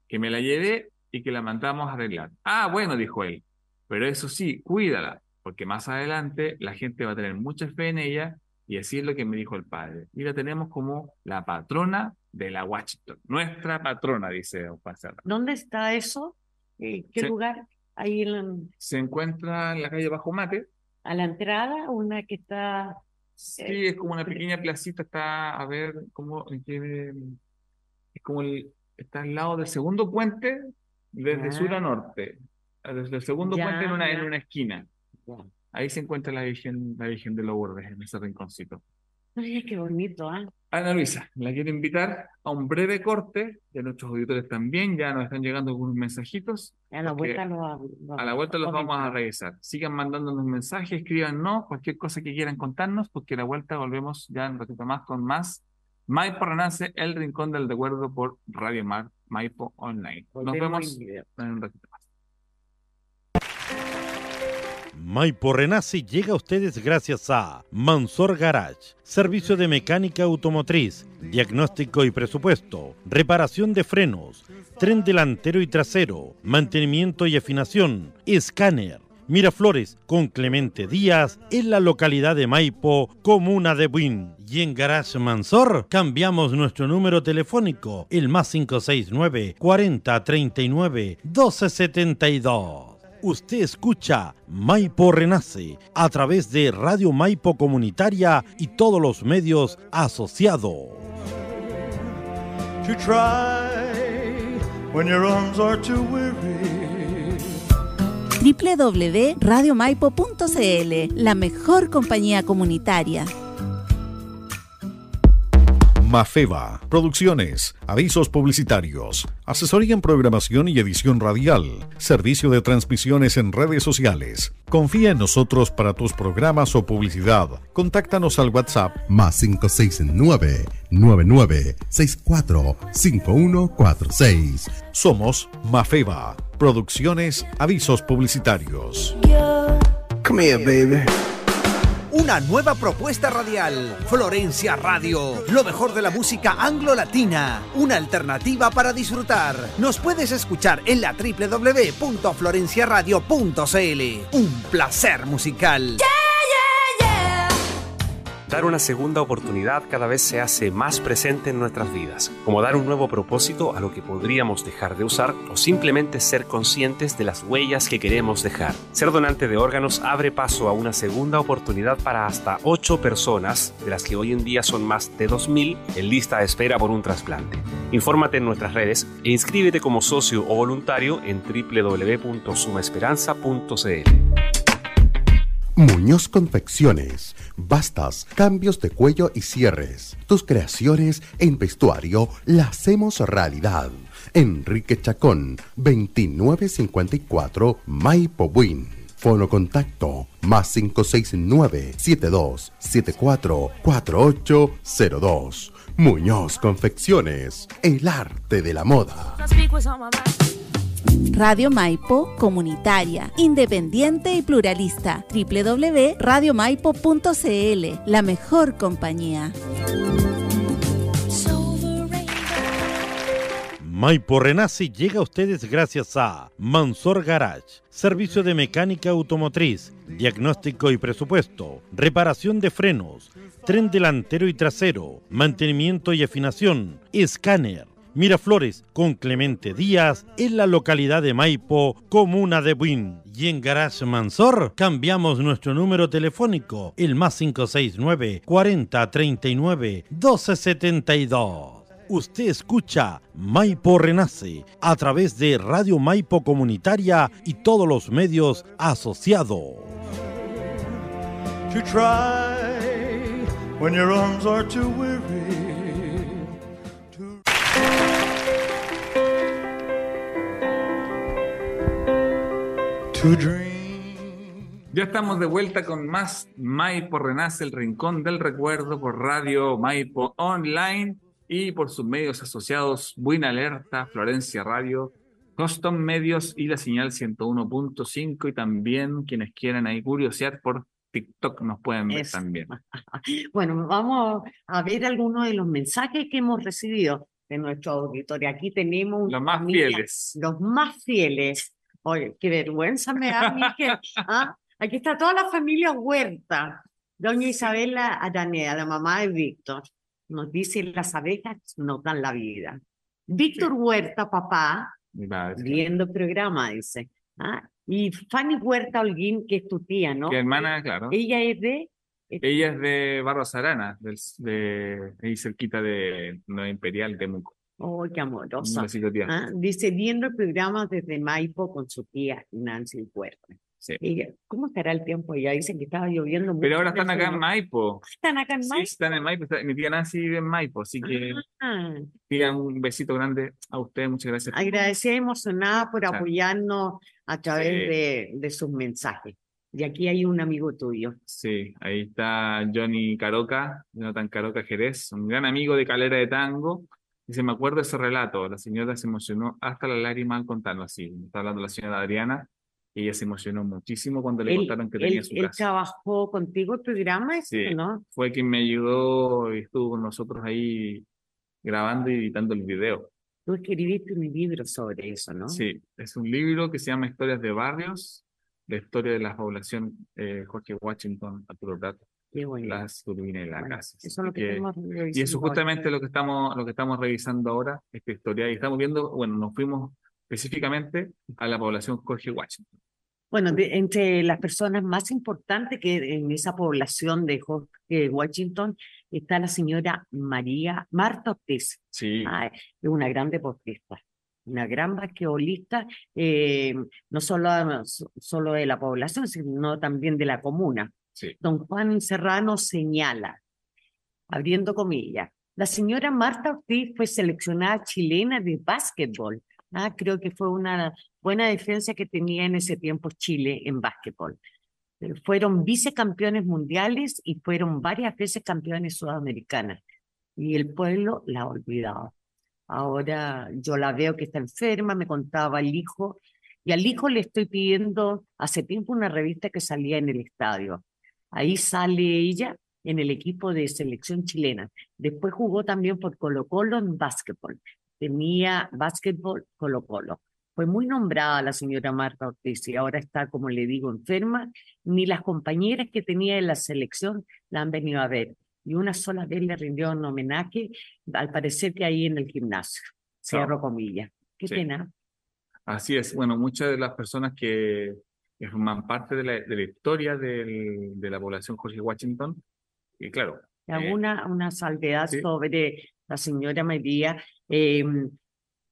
que me la llevé y que la mandamos a arreglar. Ah, bueno, dijo él, pero eso sí, cuídala, porque más adelante la gente va a tener mucha fe en ella y así es lo que me dijo el padre. Y la tenemos como la patrona de la Washington. Nuestra patrona, dice don ¿Dónde está eso? ¿Qué lugar? Ahí en... Se encuentra en la calle Bajo Mate. A la entrada, una que está... Sí, es como una pequeña placita, está, a ver, cómo, es como el, está al lado del segundo puente, desde sur a norte, desde el segundo puente en una, en una esquina. Ahí se encuentra la Virgen, la Virgen de Lourdes, en ese rinconcito. Ay, qué bonito, ¿ah? Ana Luisa, la quiero invitar a un breve corte de nuestros auditores también. Ya nos están llegando algunos mensajitos. A la vuelta los, A la vuelta los vamos a revisar. Sigan mandándonos mensajes, escríbanos cualquier cosa que quieran contarnos, porque a la vuelta volvemos ya un ratito más con más Maipo Renace, el rincón del recuerdo por Radio Mar, Maipo Online. Nos vemos en un ratito Maipo Renace llega a ustedes gracias a Mansor Garage, servicio de mecánica automotriz, diagnóstico y presupuesto, reparación de frenos, tren delantero y trasero, mantenimiento y afinación, escáner. Miraflores con Clemente Díaz en la localidad de Maipo, comuna de Buin. Y en Garage Mansor cambiamos nuestro número telefónico, el más 569 40 39 1272 usted escucha Maipo Renace a través de Radio Maipo Comunitaria y todos los medios asociados. www.radiomaipo.cl, la mejor compañía comunitaria. Mafeva, producciones, avisos publicitarios, asesoría en programación y edición radial, servicio de transmisiones en redes sociales. Confía en nosotros para tus programas o publicidad. Contáctanos al WhatsApp más 569 9964 5146. Somos Mafeva, producciones, avisos publicitarios. Come here, baby una nueva propuesta radial. Florencia Radio, lo mejor de la música anglo-latina, una alternativa para disfrutar. Nos puedes escuchar en la www.florenciaradio.cl. Un placer musical. Dar una segunda oportunidad cada vez se hace más presente en nuestras vidas, como dar un nuevo propósito a lo que podríamos dejar de usar o simplemente ser conscientes de las huellas que queremos dejar. Ser donante de órganos abre paso a una segunda oportunidad para hasta 8 personas, de las que hoy en día son más de 2.000 en lista de espera por un trasplante. Infórmate en nuestras redes e inscríbete como socio o voluntario en www.sumaesperanza.cl. Muñoz Confecciones. Bastas, cambios de cuello y cierres. Tus creaciones en vestuario las hacemos realidad. Enrique Chacón, 2954 Maipo Buin. Fono contacto más 569 7274 4802. Muñoz Confecciones, el arte de la moda. Radio Maipo, comunitaria, independiente y pluralista. www.radiomaipo.cl, la mejor compañía. Maipo Renace llega a ustedes gracias a Mansor Garage, servicio de mecánica automotriz, diagnóstico y presupuesto, reparación de frenos, tren delantero y trasero, mantenimiento y afinación, escáner Miraflores con Clemente Díaz en la localidad de Maipo, comuna de Buin. Y en Garage Mansor cambiamos nuestro número telefónico, el más 569 40 39 1272. Usted escucha Maipo Renace a través de Radio Maipo Comunitaria y todos los medios asociados. Ya estamos de vuelta con más Maipo Renace, el rincón del recuerdo por Radio Maipo Online y por sus medios asociados Buena Alerta, Florencia Radio, Custom Medios y la señal 101.5 y también quienes quieran ahí curiosear por TikTok nos pueden ver también. Bueno, vamos a ver algunos de los mensajes que hemos recibido de nuestro auditorio. Aquí tenemos los más fieles. Los más fieles. Oye, qué vergüenza me da que... ¿ah? Aquí está toda la familia Huerta. Doña Isabela Aranea, la mamá de Víctor, nos dice, las abejas nos dan la vida. Víctor Huerta, papá, viendo el programa, dice. ¿ah? Y Fanny Huerta Holguín, que es tu tía, ¿no? Que hermana, claro. Ella es de... Ella es de Barros Arana, de, ahí cerquita de Nueva Imperial, Temuco. Oh, qué amorosa. ¿Ah? Dice, viendo el programa desde Maipo con su tía Nancy Puerta. Sí. ¿Cómo estará el tiempo ya? Dicen que estaba lloviendo mucho. Pero ahora están acá en Maipo. ¿Están acá en Maipo? Sí, están en Maipo. Mi tía Nancy vive en Maipo, así que ah. un besito grande a ustedes. Muchas gracias. Agradecemos emocionada por apoyarnos a través de, de sus mensajes. Y aquí hay un amigo tuyo. Sí, ahí está Johnny Caroca, Jonathan Caroca Jerez, un gran amigo de Calera de Tango Dice, me acuerdo de ese relato, la señora se emocionó hasta la lágrima al contarlo así. Está hablando la señora Adriana, ella se emocionó muchísimo cuando le contaron que tenía su casa. ¿Él trabajó contigo el programa? Sí, ¿no? fue quien me ayudó y estuvo con nosotros ahí grabando y editando el video. Tú escribiste un libro sobre eso, ¿no? Sí, es un libro que se llama Historias de Barrios, la historia de la población eh, Jorge Washington, Arturo Prat, las turbinas y la casa. Eso es lo que, y eso justamente lo que estamos lo que estamos revisando ahora, esta historia, y estamos viendo, bueno, nos fuimos específicamente a la población Jorge Washington. Bueno, entre las personas más importantes que en esa población de Jorge Washington está la señora María Marta Ortiz. Sí. es una gran deportista, una gran basquetbolista, eh, no solo, solo de la población, sino también de la comuna. Don Juan Serrano señala, abriendo comillas, la señora Marta Ortiz fue seleccionada chilena de básquetbol Ah, creo que fue una buena defensa que tenía en ese tiempo Chile en básquetbol. Eh, fueron vicecampeones mundiales y fueron varias veces campeones sudamericanas. Y el pueblo la ha olvidado. Ahora yo la veo que está enferma, me contaba el hijo, y al hijo le estoy pidiendo hace tiempo una revista que salía en el estadio. Ahí sale ella en el equipo de selección chilena. Después jugó también por Colo Colo en básquetbol tenía básquetbol Colo Colo. Fue muy nombrada la señora Marta Ortiz y ahora está, como le digo, enferma. Ni las compañeras que tenía en la selección la han venido a ver. Y una sola vez le rindió un homenaje, al parecer que ahí en el gimnasio. Cierro comillas. Qué pena. Así es. Bueno, muchas de las personas que, forman parte de la, de la historia del, de la población Jorge Washington, y claro. ¿Alguna eh, una salvedad sobre la señora María Em,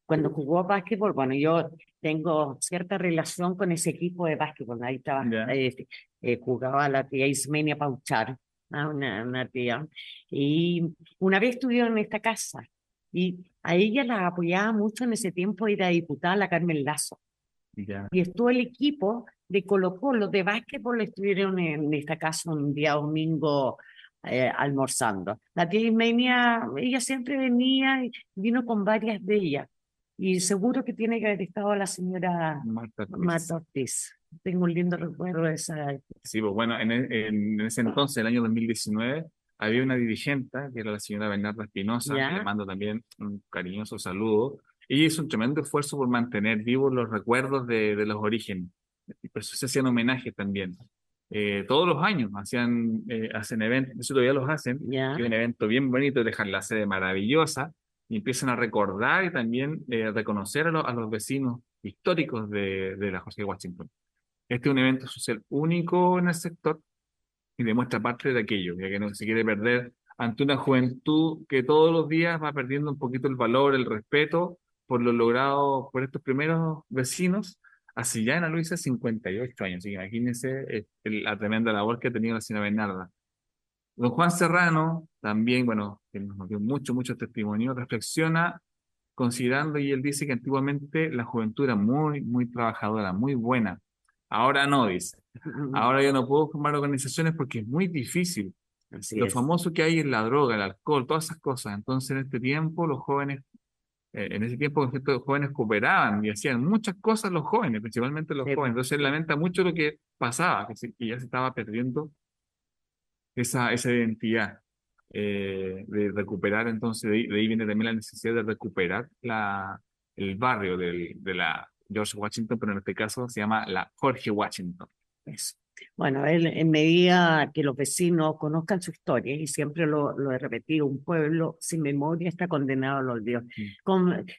cuando jugó a básquetbol, bueno, yo tengo cierta relación con ese equipo de básquetbol. Ahí estaba, este, eh, jugaba la tía Ismenia Pauchar, una, una tía. Y una vez estuvieron en esta casa y a ella la apoyaba mucho en ese tiempo, era diputada la Carmen Lazo. Y estuvo el equipo de Colo Colo de básquetbol, estuvieron en esta casa un día domingo eh, almorzando. La tía Ismenia, ella siempre venía y vino con varias de ellas. Y seguro que tiene que haber estado la señora Marta Ortiz. Tengo un lindo recuerdo de esa. Sí, pues bueno, en, e, en, ese entonces, el año 2019, había una dirigente, que era la señora Bernarda Espinosa, que le mando también un cariñoso saludo. Ella hizo un tremendo esfuerzo por mantener vivos los recuerdos de, de los orígenes. Y por eso se hacían homenajes también. Eh, todos los años hacían, eh, hacen eventos, eso todavía los hacen, y un evento bien bonito, dejan la sede maravillosa y empiezan a recordar y también eh, reconocer a, los vecinos históricos de, de la José Washington. Este es un evento social único en el sector y demuestra parte de aquello, ya que no se quiere perder ante una juventud que todos los días va perdiendo un poquito el valor, el respeto por lo logrado por estos primeros vecinos Así ya en la Luisa 58 años, imagínense eh, la tremenda labor que ha tenido la señora Bernarda. Don Juan Serrano, también, bueno, que nos dio mucho, mucho testimonio, reflexiona considerando y él dice que antiguamente la juventud era muy, muy trabajadora, muy buena. Ahora no, dice. Ahora yo no puedo formar organizaciones porque es muy difícil. Lo famoso que hay es la droga, el alcohol, todas esas cosas. Entonces en este tiempo los jóvenes en ese tiempo los jóvenes cooperaban y hacían muchas cosas los jóvenes, principalmente los jóvenes. Entonces lamenta mucho lo que pasaba, que, ya se estaba perdiendo esa, esa identidad eh, de recuperar. Entonces de, ahí viene también la necesidad de recuperar la, el barrio del, de la George Washington, pero en este caso se llama la Jorge Washington. Eso. Bueno, en medida que los vecinos conozcan su historia, y siempre lo, lo he repetido, un pueblo sin memoria está condenado al olvido.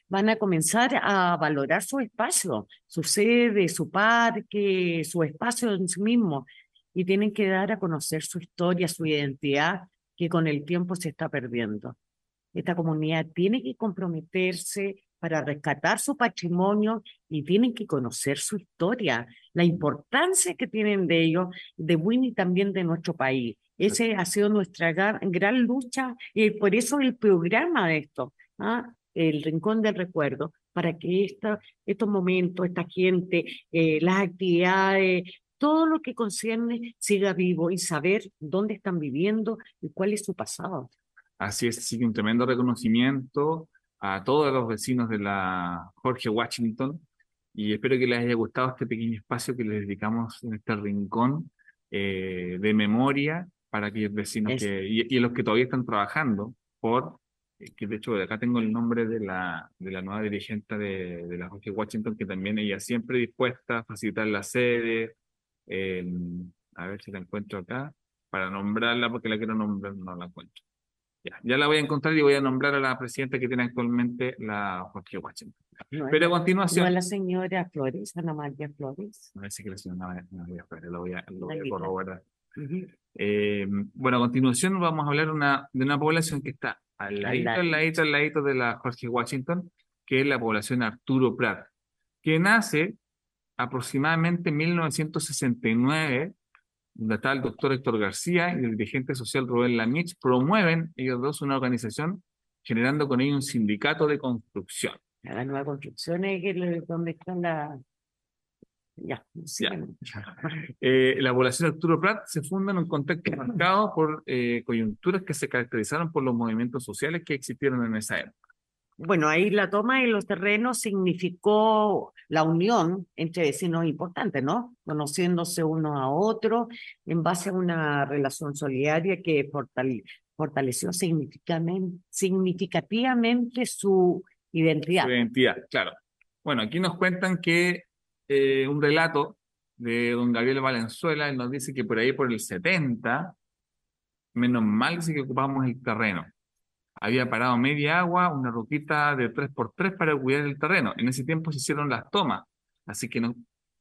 van a comenzar a valorar su espacio, su sede, su parque, su espacio en sí mismo, y tienen que dar a conocer su historia, su identidad, que con el tiempo se está perdiendo. Esta comunidad tiene que comprometerse para rescatar su patrimonio y tienen que conocer su historia, la importancia que tienen de ellos, de Winnie y también de nuestro país. Ese ha sido nuestra gran, lucha y por eso el programa de esto, ¿ah? el Rincón del Recuerdo, para que esta, estos momentos, esta gente, eh, las actividades, todo lo que concierne siga vivo y saber dónde están viviendo y cuál es su pasado. Así es, sí, un tremendo reconocimiento a todos los vecinos de la Jorge Washington y espero que les haya gustado este pequeño espacio que les dedicamos en este rincón eh, de memoria para aquellos vecinos que, y, los que todavía están trabajando por, eh, que de hecho acá tengo el nombre de la, de la nueva dirigente de, de la Jorge Washington, que también ella siempre dispuesta a facilitar la sede, a ver si la encuentro acá, para nombrarla porque la quiero nombrar, no la encuentro. Ya, ya la voy a encontrar y voy a nombrar a la presidenta que tiene actualmente la Jorge Washington. Pero a continuación. No la señora Flores, Ana María Flores. No sé que la señora Ana María Flores, lo voy a, lo voy a corroborar. eh, bueno, a continuación vamos a hablar una, de una población que está al ladito, al ladito, al ladito de la Jorge Washington, que es la población Arturo Prat, que nace aproximadamente en 1969 donde está el doctor Héctor García y el dirigente social Rubén Lamich, promueven ellos dos una organización generando con ellos un sindicato de construcción. La nueva construcción es donde están la... Ya, eh, la población de Arturo Prat se funda en un contexto marcado por eh, coyunturas que se caracterizaron por los movimientos sociales que existieron en esa época bueno, ahí la toma de los terrenos significó la unión entre vecinos importantes, ¿no? Conociéndose uno a otro en base a una relación solidaria que fortaleció significativamente su identidad. Su identidad, claro. Bueno, aquí nos cuentan que eh, un relato de don Gabriel Valenzuela, nos dice que por ahí por el 70, menos mal que ocupamos el terreno había parado media agua, una roquita de 3x3 para cuidar el terreno. En ese tiempo se hicieron las tomas, así que, no,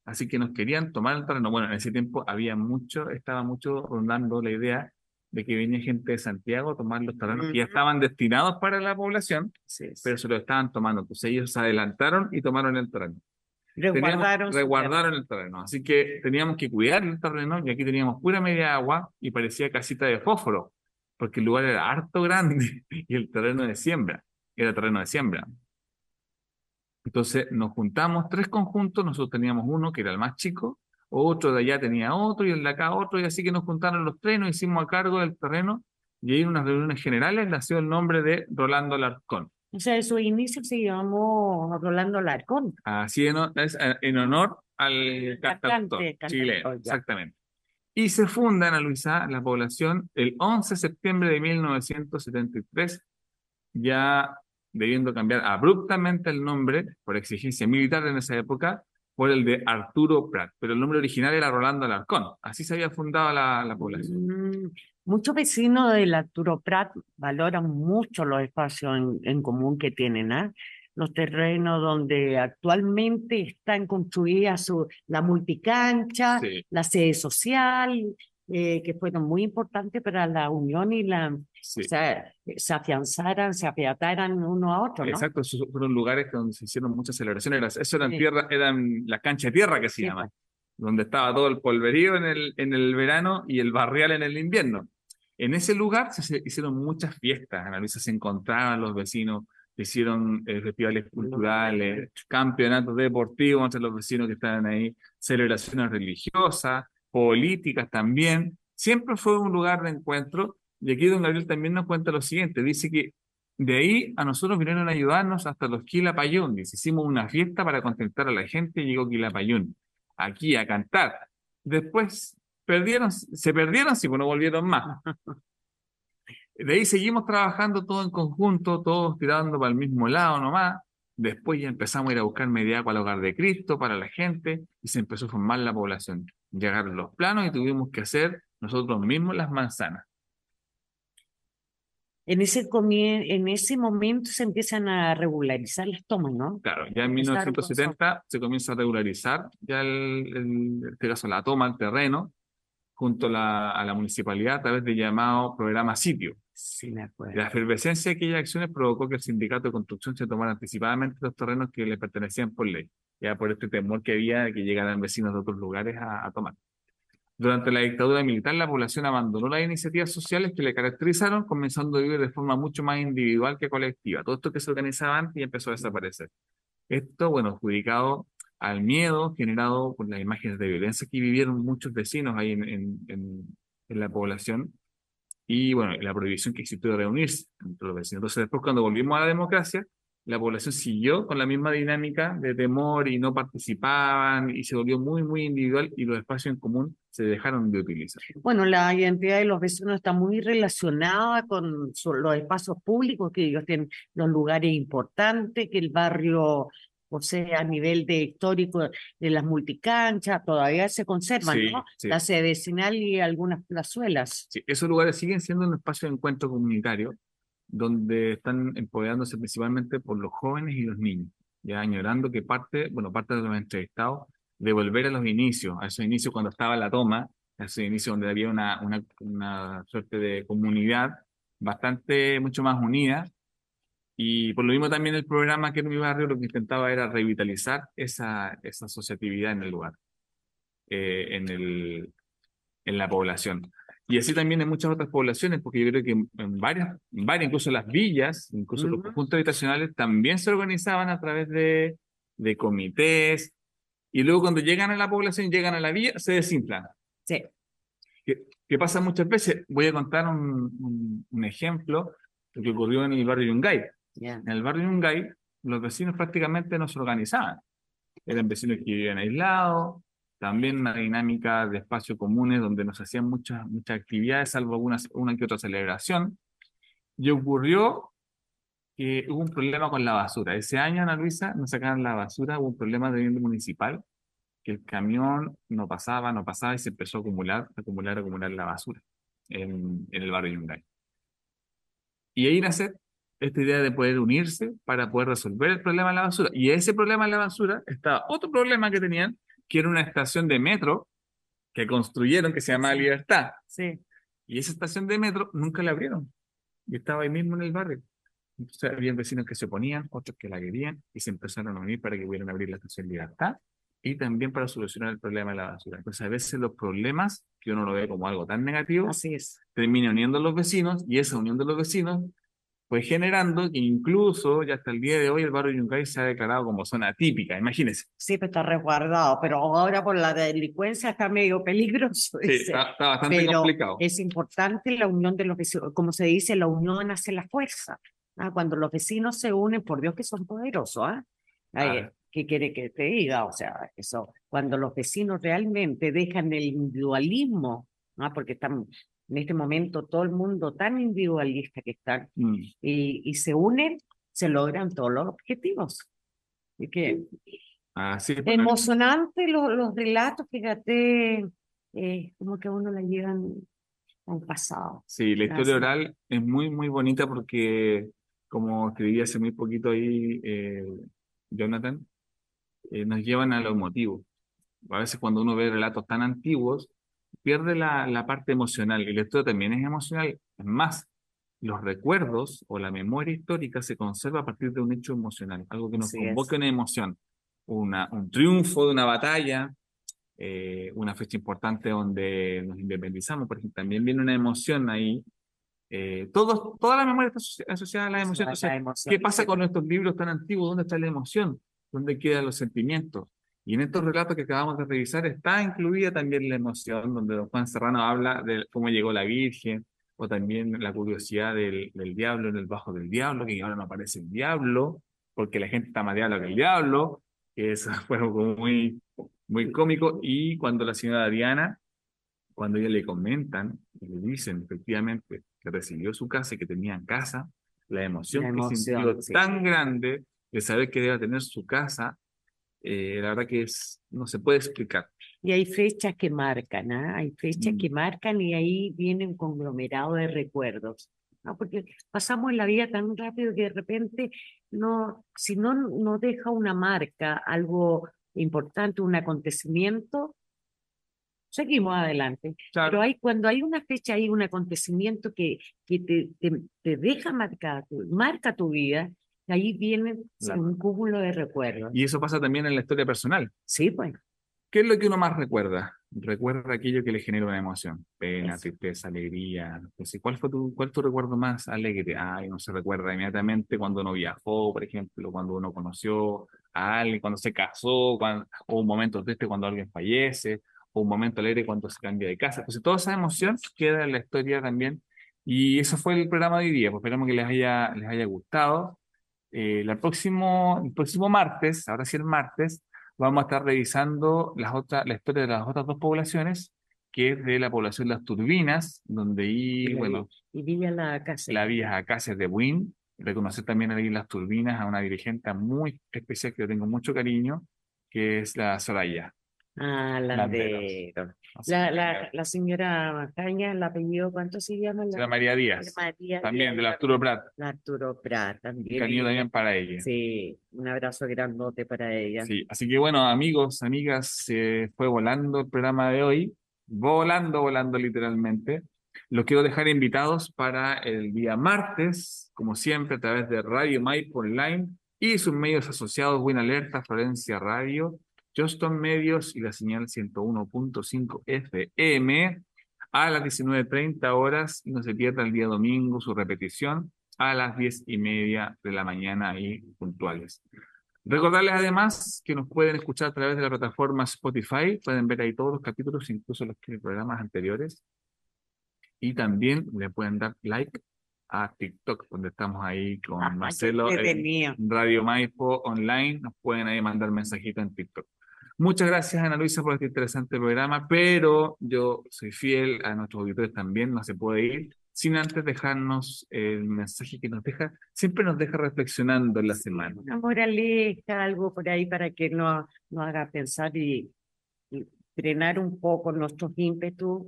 así que nos querían tomar el terreno. Bueno, en ese tiempo había mucho, estaba mucho rondando la idea de que venía gente de Santiago a tomar los terrenos que ya estaban destinados para la población, pero se lo estaban tomando. Entonces ellos se adelantaron y tomaron el terreno. Resguardaron, resguardaron el terreno. Así que teníamos que cuidar el terreno y aquí teníamos pura media agua y parecía casita de fósforo porque el lugar era harto grande y el terreno de siembra, era terreno de siembra. Entonces nos juntamos tres conjuntos, nosotros teníamos uno que era el más chico, otro de allá tenía otro y el de acá otro, y así que nos juntaron los tres, nos hicimos a cargo del terreno y ahí en unas reuniones generales nació el nombre de Rolando Larcón. O sea, de su inicio se llamó Rolando Larcón. Así en, en honor al cantante chileno, exactamente y se funda en Luisa la población el 11 de septiembre de 1973, ya debiendo cambiar abruptamente el nombre por exigencia militar en esa época por el de Arturo Prat, pero el nombre original era Rolando Alarcón, así se había fundado la, población. Mm, muchos vecinos del Arturo Prat valoran mucho los espacios en, en común que tienen, ¿ah? Los terrenos donde actualmente están construidas su, la multicancha, la sede social, eh, que fueron muy importantes para la unión y la, o sea, se afianzaran, se afiataran uno a otro. ¿no? Exacto, esos fueron lugares donde se hicieron muchas celebraciones. Eso eran, tierra, eran la cancha de tierra que se llama, pues. donde estaba todo el polverío en el, en el verano y el barrial en el invierno. En ese lugar se hicieron muchas fiestas, en la se encontraban los vecinos, hicieron eh, festivales culturales, campeonatos deportivos entre los vecinos que estaban ahí, celebraciones religiosas, políticas también. Siempre fue un lugar de encuentro. Y aquí don Gabriel también nos cuenta lo siguiente. Dice que de ahí a nosotros vinieron a ayudarnos hasta los Quilapayún. Hicimos una fiesta para contentar a la gente y llegó Quilapayún aquí a cantar. Después perdieron, se perdieron, sí, pues no volvieron más. De ahí seguimos trabajando todo en conjunto, todos tirando para el mismo lado nomás. Después ya empezamos a ir a buscar media agua al hogar de Cristo para la gente y se empezó a formar la población. Llegaron los planos y tuvimos que hacer nosotros mismos las manzanas. En ese, en ese momento se empiezan a regularizar las tomas, ¿no? Claro, ya en 1970 se comienza a regularizar ya el, el, caso la toma, el terreno, junto a la, a la municipalidad a través de llamado programa sitio. La efervescencia de aquellas acciones provocó que el sindicato de construcción se tomara anticipadamente los terrenos que le pertenecían por ley, ya por este temor que había de que llegaran vecinos de otros lugares a, tomar. Durante la dictadura militar, la población abandonó las iniciativas sociales que le caracterizaron, comenzando a vivir de forma mucho más individual que colectiva. Todo esto que se organizaba antes y empezó a desaparecer. Esto, bueno, adjudicado al miedo generado por las imágenes de violencia que vivieron muchos vecinos ahí en, en, en la población, y bueno, la prohibición que existió de reunirse entre los vecinos. Entonces, después, cuando volvimos a la democracia, la población siguió con la misma dinámica de temor y no participaban y se volvió muy, muy individual y los espacios en común se dejaron de utilizar. Bueno, la identidad de los vecinos está muy relacionada con los espacios públicos, que ellos tienen los lugares importantes, que el barrio, o sea, a nivel de histórico de las multicanchas, todavía se conservan, ¿no? La sede vecinal y algunas plazuelas. Sí, esos lugares siguen siendo un espacio de encuentro comunitario donde están empoderándose principalmente por los jóvenes y los niños, ya añorando que parte, bueno, parte de los entrevistados, de volver a los inicios, a esos inicios cuando estaba la toma, a esos inicios donde había una, una, una suerte de comunidad bastante, mucho más unida, y por lo mismo también el programa que en mi barrio lo que intentaba era revitalizar esa, esa asociatividad en el lugar, eh, en, el, en la población. Y así también en muchas otras poblaciones, porque yo creo que en varias, varias incluso las villas, incluso los conjuntos habitacionales, también se organizaban a través de, de comités, y luego cuando llegan a la población, llegan a la villa, se desinflan. Sí. ¿Qué, pasa muchas veces? Voy a contar un, un, ejemplo lo que ocurrió en el barrio Yungay. En el barrio Yungay, los vecinos prácticamente no se organizaban. Eran vecinos que vivían aislados, también una dinámica de espacios comunes donde nos hacían muchas, muchas actividades, salvo algunas, una que otra celebración. Y ocurrió que hubo un problema con la basura. Ese año, Ana Luisa, nos sacaron la basura, hubo un problema de vivienda municipal, que el camión no pasaba, no pasaba y se empezó a acumular, acumular, acumular la basura en, en el barrio Yungay. Y ahí nace esta idea de poder unirse para poder resolver el problema de la basura. Y ese problema de la basura estaba otro problema que tenían, que era una estación de metro que construyeron que se llama Libertad. Sí. Y esa estación de metro nunca la abrieron. Y estaba ahí mismo en el barrio. Entonces había vecinos que se oponían, otros que la querían, y se empezaron a unir para que pudieran abrir la estación Libertad y también para solucionar el problema de la basura. Entonces a veces los problemas, que uno lo ve como algo tan negativo, Así es. termina uniendo a los vecinos y esa unión de los vecinos fue generando que incluso ya hasta el día de hoy el barrio Yungay se ha declarado como zona típica, imagínense. Sí, pero está resguardado, pero ahora por la delincuencia está medio peligroso. Sí, está, bastante pero complicado. Es importante la unión de los vecinos, como se dice, la unión hace la fuerza. ¿ah? Cuando los vecinos se unen, por Dios que son poderosos, ¿ah? ¿Qué quiere que te diga? O sea, eso, cuando los vecinos realmente dejan el individualismo, ¿ah? porque están en este momento todo el mundo tan individualista que está, mm. y, y, se unen, se logran todos los objetivos. Y que Así emocionante los, los relatos, fíjate, eh, como que a uno le llegan al pasado. Sí, la historia oral es muy, muy bonita porque, como escribí hace muy poquito ahí, eh, Jonathan, eh, nos llevan a lo emotivo. A veces cuando uno ve relatos tan antiguos, pierde la, la parte emocional y la historia también es emocional. Es más, los recuerdos o la memoria histórica se conserva a partir de un hecho emocional, algo que nos convoque una emoción, una, un triunfo de una batalla, eh, una fecha importante donde nos independizamos, por ejemplo, también viene una emoción ahí. Eh, todos, toda la memoria está asociada a la emoción. ¿Qué pasa con estos libros tan antiguos? ¿Dónde está la emoción? ¿Dónde quedan los sentimientos? Y en estos relatos que acabamos de revisar está incluida también la emoción, donde don Juan Serrano habla de cómo llegó la Virgen, o también la curiosidad del, del diablo en el bajo del diablo, que ahora no aparece el diablo, porque la gente está más diablo que el diablo, que eso fue algo muy, muy cómico. Y cuando la señora Diana, cuando ella le comentan, y le dicen efectivamente que recibió su casa y que tenía casa, la emoción, que sintió tan grande de saber que debe tener su casa eh, la verdad que es, no se puede explicar. Y hay fechas que marcan, ¿ah? hay fechas que marcan y ahí viene un conglomerado de recuerdos. ¿no? Porque pasamos la vida tan rápido que de repente, no, si no no deja una marca, algo importante, un acontecimiento, seguimos adelante. Pero hay, cuando hay una fecha, hay un acontecimiento que, que te, te, te deja marcar, marca tu vida, ahí viene un cúmulo de recuerdos. Y eso pasa también en la historia personal. Sí, pues. ¿Qué es lo que uno más recuerda? Recuerda aquello que le genera una emoción, pena, tristeza, alegría. ¿Cuál fue tu, cuál tu recuerdo más alegre? Ay, no se recuerda inmediatamente cuando uno viajó, por ejemplo, cuando uno conoció a alguien, cuando se casó, cuando, o un momento triste cuando alguien fallece, o un momento alegre cuando se cambia de casa. Pues toda esa emoción queda en la historia también. Y eso fue el programa de hoy día. Pues esperamos que les haya, les haya gustado. Eh, el, próximo, el próximo martes, ahora sí el martes, vamos a estar revisando las otras, la historia de las otras dos poblaciones, que es de la población de las turbinas, donde y, bueno, y Villa La Casa. La Villa Casa de Buin, reconocer también ahí las turbinas a una dirigente muy especial que yo tengo mucho cariño, que es la Soraya. Ah, la de... La, la, la, señora Caña, el apellido, ¿cuánto se llama? La, María Díaz. también, de la Arturo Prat. La Arturo Prat, también. Cariño también para ella. Sí, un abrazo grandote para ella. Sí, así que bueno, amigos, amigas, se fue volando el programa de hoy. Volando, volando literalmente. Los quiero dejar invitados para el día martes, como siempre, a través de Radio Maipo Online y sus medios asociados, Buena Alerta, Florencia Radio, Juston Medios y la señal 101.5 FM a las 19.30 horas y no se pierda el día domingo su repetición a las 10 y media de la mañana ahí puntuales. Recordarles además que nos pueden escuchar a través de la plataforma Spotify, pueden ver ahí todos los capítulos, incluso los programas anteriores, y también le pueden dar like a TikTok, donde estamos ahí con ah, Marcelo Radio Maipo Online. Nos pueden ahí mandar mensajitos en TikTok. Muchas gracias, Ana Luisa, por este interesante programa, pero yo soy fiel a nuestros auditores también, no se puede ir sin antes dejarnos el mensaje que nos deja, siempre nos deja reflexionando en la semana. Una moraleja, algo por ahí para que nos, nos haga pensar y, y frenar un poco nuestros ímpetus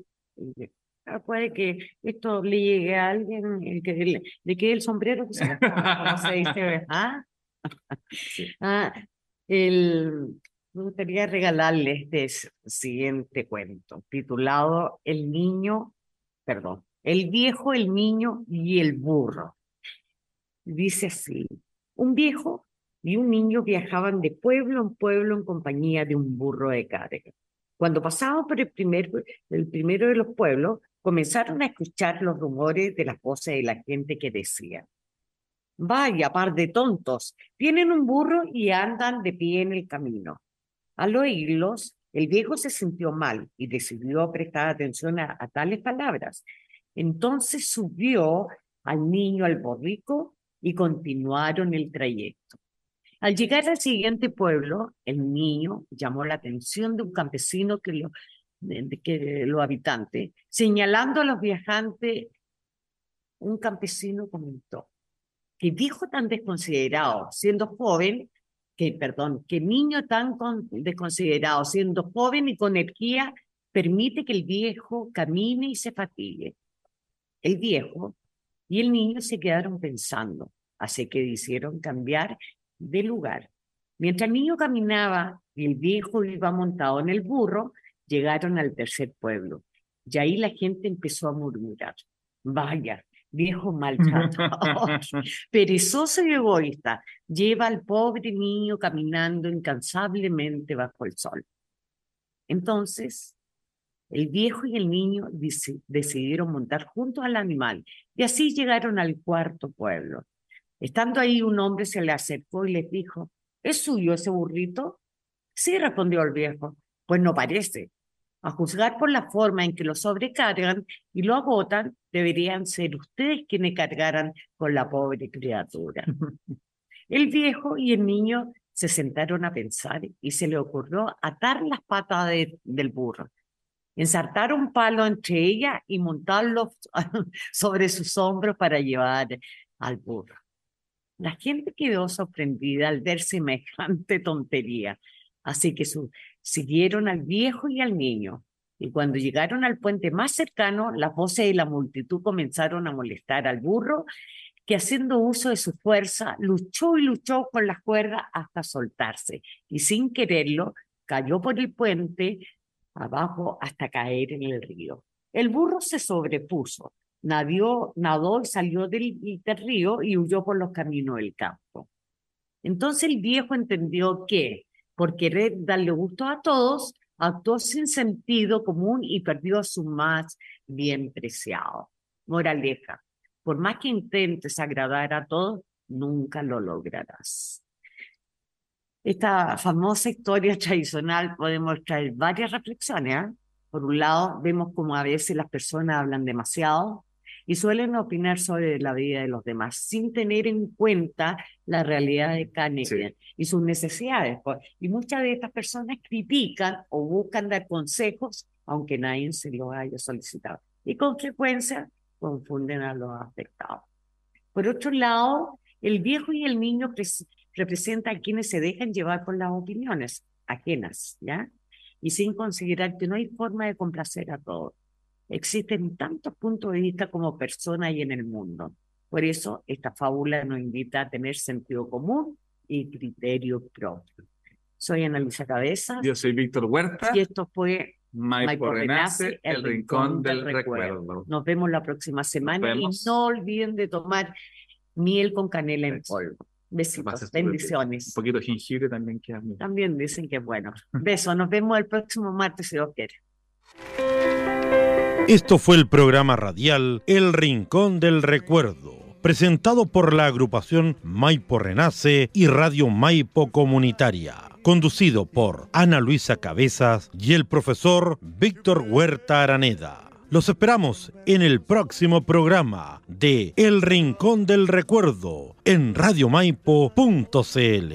Ah, puede que esto le llegue a alguien, el que le, le quede el sombrero, que se, se dice, ¿ah? ah el, me gustaría regalarle este siguiente cuento, titulado El niño, perdón, El viejo, el niño y el burro. Dice así, un viejo y un niño viajaban de pueblo en pueblo en compañía de un burro de carga. Cuando pasaban por el, primer, el primero de los pueblos, comenzaron a escuchar los rumores de las voces de la gente que decía, vaya par de tontos, tienen un burro y andan de pie en el camino. Al oírlos, el viejo se sintió mal y decidió prestar atención a, tales palabras. Entonces subió al niño al borrico y continuaron el trayecto. Al llegar al siguiente pueblo, el niño llamó la atención de un campesino que lo que los habitantes, señalando a los viajantes, un campesino comentó que viejo tan desconsiderado, siendo joven, que, perdón, que niño tan desconsiderado, siendo joven y con energía, permite que el viejo camine y se fatigue. El viejo y el niño se quedaron pensando, así que hicieron cambiar de lugar. Mientras el niño caminaba y el viejo iba montado en el burro, llegaron al tercer pueblo. Y ahí la gente empezó a murmurar, vaya, viejo maltratador, perezoso y egoísta, lleva al pobre niño caminando incansablemente bajo el sol. Entonces, el viejo y el niño decidieron montar juntos al animal y así llegaron al cuarto pueblo. Estando ahí, un hombre se le acercó y les dijo, ¿es suyo ese burrito? Sí, respondió el viejo. Pues no parece. A juzgar por la forma en que lo sobrecargan y lo agotan, deberían ser ustedes quienes cargaran con la pobre criatura. El viejo y el niño se sentaron a pensar y se le ocurrió atar las patas del burro, ensartar un palo entre ellas y montarlo sobre sus hombros para llevar al burro. La gente quedó sorprendida al ver semejante tontería, así que su, siguieron al viejo y al niño. Y cuando llegaron al puente más cercano, las voces de la multitud comenzaron a molestar al burro, que haciendo uso de su fuerza, luchó y luchó con las cuerdas hasta soltarse. Y sin quererlo, cayó por el puente abajo hasta caer en el río. El burro se sobrepuso, nadó, nadó y salió del, del río y huyó por los caminos del campo. Entonces el viejo entendió que por querer darle gusto a todos, actuó sin sentido común y perdió su más bien preciado. Moraleja, por más que intentes agradar a todos, nunca lo lograrás. Esta famosa historia tradicional podemos traer varias reflexiones. ¿eh? Por un lado, vemos como a veces las personas hablan demasiado y suelen opinar sobre la vida de los demás sin tener en cuenta la realidad de cada y sus necesidades. Pues. Y muchas de estas personas critican o buscan dar consejos aunque nadie se lo haya solicitado. Y con frecuencia confunden a los afectados. Por otro lado, el viejo y el niño representan a quienes se dejan llevar por las opiniones ajenas, ¿ya? Y sin considerar que no hay forma de complacer a todos. Existen tantos puntos de vista como personas y en el mundo. Por eso esta fábula nos invita a tener sentido común y criterio propio. Soy Ana Luisa Cabeza. Yo soy Víctor Huerta. Y esto fue Maipo Renace, el, rincón, del, recuerdo. Nos vemos la próxima semana y no olviden de tomar miel con canela en polvo. Besitos, bendiciones. Un poquito de jengibre también queda También dicen que es bueno. Besos, nos vemos el próximo martes si Dios quiere. Esto fue el programa radial El Rincón del Recuerdo, presentado por la agrupación Maipo Renace y Radio Maipo Comunitaria, conducido por Ana Luisa Cabezas y el profesor Víctor Huerta Araneda. Los esperamos en el próximo programa de El Rincón del Recuerdo en radiomaipo.cl.